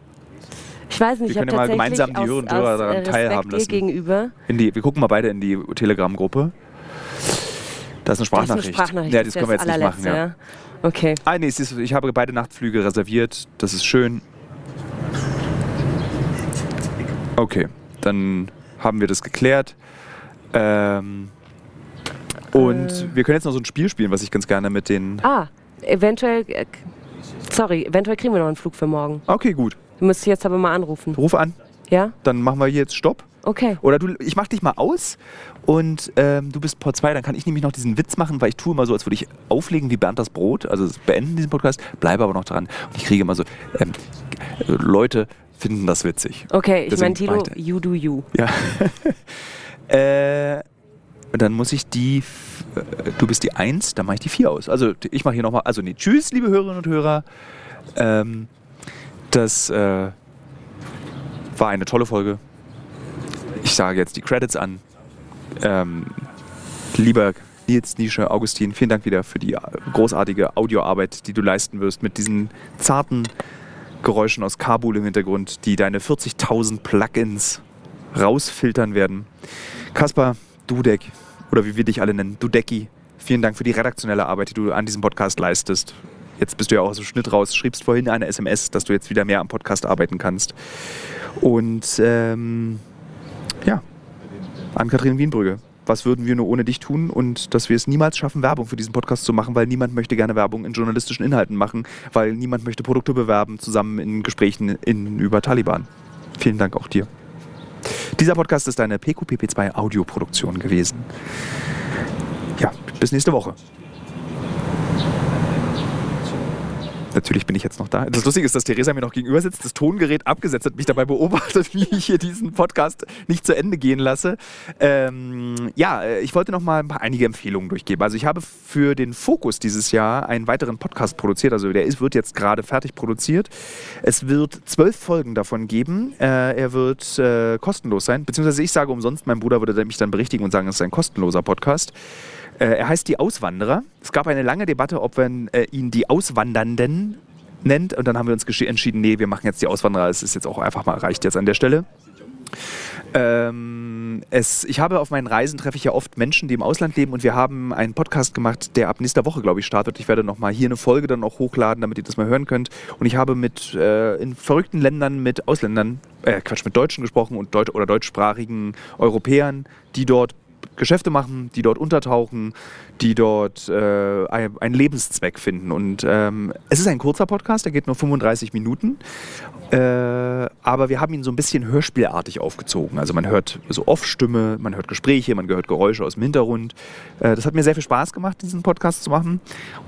ich weiß nicht, Wir ich können ja mal gemeinsam die Hörer daran äh, teilhaben Respekt dir lassen. gegenüber. In die, wir gucken mal beide in die Telegram-Gruppe. Da ist eine Das ist Sprachnachricht. eine Sprachnachricht. Ja, das können wir jetzt nicht machen. allerletzte, Ja. Okay. Ah, nee, ist, ich habe beide Nachtflüge reserviert. Das ist schön. Okay, dann haben wir das geklärt. Ähm, und Äh. wir können jetzt noch so ein Spiel spielen, was ich ganz gerne mit den. Ah, eventuell, äh, sorry, eventuell kriegen wir noch einen Flug für morgen. Okay, gut. Du müsstest jetzt aber mal anrufen. Ruf an. Ja? Dann machen wir hier jetzt Stopp. Okay. Oder du, ich mach dich mal aus und ähm, du bist Port 2. Dann kann ich nämlich noch diesen Witz machen, weil ich tue immer so, als würde ich auflegen wie Bernd das Brot. Also beenden diesen Podcast, bleibe aber noch dran. Und ich kriege immer so, ähm, Leute finden das witzig. Okay, ich Deswegen meine, Tilo, you do you. Ja. äh, dann muss ich die, äh, du bist die 1, dann mache ich die 4 aus. Also ich mache hier nochmal, also nee, tschüss, liebe Hörerinnen und Hörer. Ähm, das äh, war eine tolle Folge. Ich sage jetzt die Credits an. Ähm, lieber Nils, Nische, Augustin, vielen Dank wieder für die äh, großartige Audioarbeit, die du leisten wirst mit diesen zarten Geräuschen aus Kabul im Hintergrund, die deine 40.000 Plugins rausfiltern werden. Kaspar, Dudek, oder wie wir dich alle nennen, Dudecki, vielen Dank für die redaktionelle Arbeit, die du an diesem Podcast leistest. Jetzt bist du ja auch aus dem Schnitt raus, schriebst vorhin eine SMS, dass du jetzt wieder mehr am Podcast arbeiten kannst. Und ähm, ja, an Kathrin Wienbrügge. Was würden wir nur ohne dich tun und dass wir es niemals schaffen, Werbung für diesen Podcast zu machen, weil niemand möchte gerne Werbung in journalistischen Inhalten machen, weil niemand möchte Produkte bewerben, zusammen in Gesprächen in, über Taliban. Vielen Dank auch dir. Dieser Podcast ist eine PQPP2 Audioproduktion gewesen. Ja, bis nächste Woche. Natürlich bin ich jetzt noch da. Das Lustige ist, dass Theresa mir noch gegenüber sitzt, das Tongerät abgesetzt hat, mich dabei beobachtet, wie ich hier diesen Podcast nicht zu Ende gehen lasse. Ähm, ja, äh, ich wollte noch mal ein paar, einige Empfehlungen durchgeben. Also ich habe für den Fokus dieses Jahr einen weiteren Podcast produziert. Also der ist, wird jetzt gerade fertig produziert. Es wird zwölf Folgen davon geben. Äh, er wird äh, kostenlos sein, beziehungsweise ich sage umsonst. Mein Bruder würde mich dann berichtigen und sagen, es ist ein kostenloser Podcast. Äh, er heißt Die Auswanderer. Es gab eine lange Debatte, ob man äh, ihn die Auswandernden nennt. Und dann haben wir uns entschieden, nee, wir machen jetzt die Auswanderer. Es ist jetzt auch einfach mal, reicht jetzt an der Stelle. Ähm, es, ich habe auf meinen Reisen treffe ich ja oft Menschen, die im Ausland leben und wir haben einen Podcast gemacht, der ab nächster Woche, glaube ich, startet. Ich werde nochmal hier eine Folge dann auch hochladen, damit ihr das mal hören könnt. Und ich habe mit äh, in verrückten Ländern mit Ausländern, äh, Quatsch, mit Deutschen gesprochen und Deut oder deutschsprachigen Europäern, die dort Geschäfte machen, die dort untertauchen, die dort äh, ein- einen Lebenszweck finden. Und ähm, es ist ein kurzer Podcast, der geht nur 35 Minuten. Äh, aber wir haben ihn so ein bisschen hörspielartig aufgezogen. Also man hört so Off-Stimme, man hört Gespräche, man hört Geräusche aus dem Hintergrund. Äh, das hat mir sehr viel Spaß gemacht, diesen Podcast zu machen.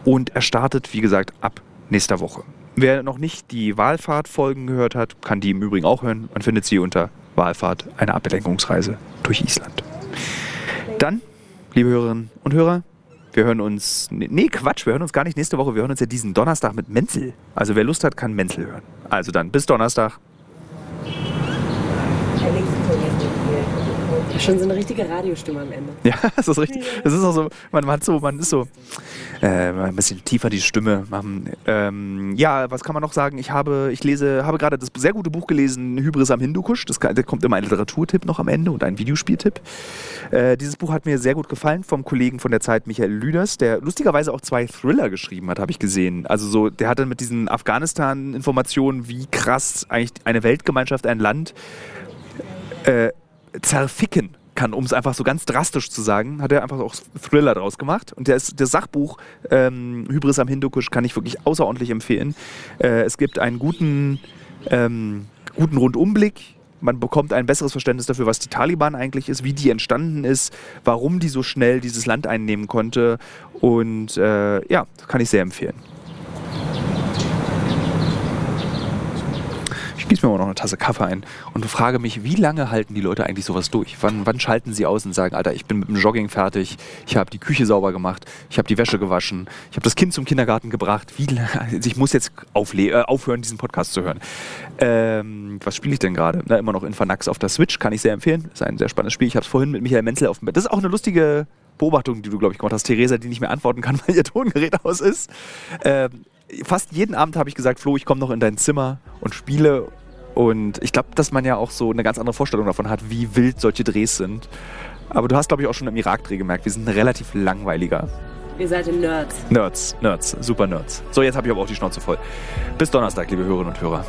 Und er startet, wie gesagt, ab nächster Woche. Wer noch nicht die Wahlfahrt-Folgen gehört hat, kann die im Übrigen auch hören. Man findet sie unter Wahlfahrt, eine Ablenkungsreise durch Island. Dann, liebe Hörerinnen und Hörer, wir hören uns. Nee, Quatsch, wir hören uns gar nicht nächste Woche. Wir hören uns ja diesen Donnerstag mit Menzel. Also wer Lust hat, kann Menzel hören. Also dann, bis Donnerstag. Schon so eine richtige Radiostimme am Ende. Ja, das ist richtig. Das ist auch so, man hat so, man ist so äh, ein bisschen tiefer die Stimme machen. Ähm, ja, was kann man noch sagen? Ich habe, ich lese, habe gerade das sehr gute Buch gelesen, Hybris am Hindukusch. Das da kommt immer ein Literaturtipp noch am Ende und ein Videospieltipp. Äh, dieses Buch hat mir sehr gut gefallen vom Kollegen von der Zeit Michael Lüders, der lustigerweise auch zwei Thriller geschrieben hat, habe ich gesehen. Also so, der hat dann mit diesen Afghanistan-Informationen, wie krass eigentlich eine Weltgemeinschaft, ein Land äh, zerficken kann, um es einfach so ganz drastisch zu sagen, hat er einfach auch Thriller draus gemacht. Und ist, das Sachbuch ähm, Hybris am Hindukusch kann ich wirklich außerordentlich empfehlen. Äh, es gibt einen guten, ähm, guten Rundumblick Man bekommt ein besseres Verständnis dafür, was die Taliban eigentlich ist, wie die entstanden ist, warum die so schnell dieses Land einnehmen konnte. Und äh, ja, kann ich sehr empfehlen. Ich gieße mir mal noch eine Tasse Kaffee ein und frage mich, wie lange halten die Leute eigentlich sowas durch? Wann, wann schalten sie aus und sagen, Alter, ich bin mit dem Jogging fertig, ich habe die Küche sauber gemacht, ich habe die Wäsche gewaschen, ich habe das Kind zum Kindergarten gebracht. Wie, also ich muss jetzt äh, aufhören, diesen Podcast zu hören. Ähm, was spiele ich denn gerade? Immer noch Infanax auf der Switch, kann ich sehr empfehlen. Ist ein sehr spannendes Spiel. Ich habe es vorhin mit Michael Menzel auf dem Bett. Das ist auch eine lustige Beobachtung, die du, glaube ich, gemacht hast, Theresa, die nicht mehr antworten kann, weil ihr Tongerät aus ist. Ähm, fast jeden Abend habe ich gesagt, Flo, ich komme noch in dein Zimmer und spiele. Und ich glaube, dass man ja auch so eine ganz andere Vorstellung davon hat, wie wild solche Drehs sind. Aber du hast, glaube ich, auch schon im Irak-Dreh gemerkt, wir sind relativ langweiliger. Ihr seid Nerds. Nerds, Nerds, super Nerds. So, jetzt habe ich aber auch die Schnauze voll. Bis Donnerstag, liebe Hörerinnen und Hörer.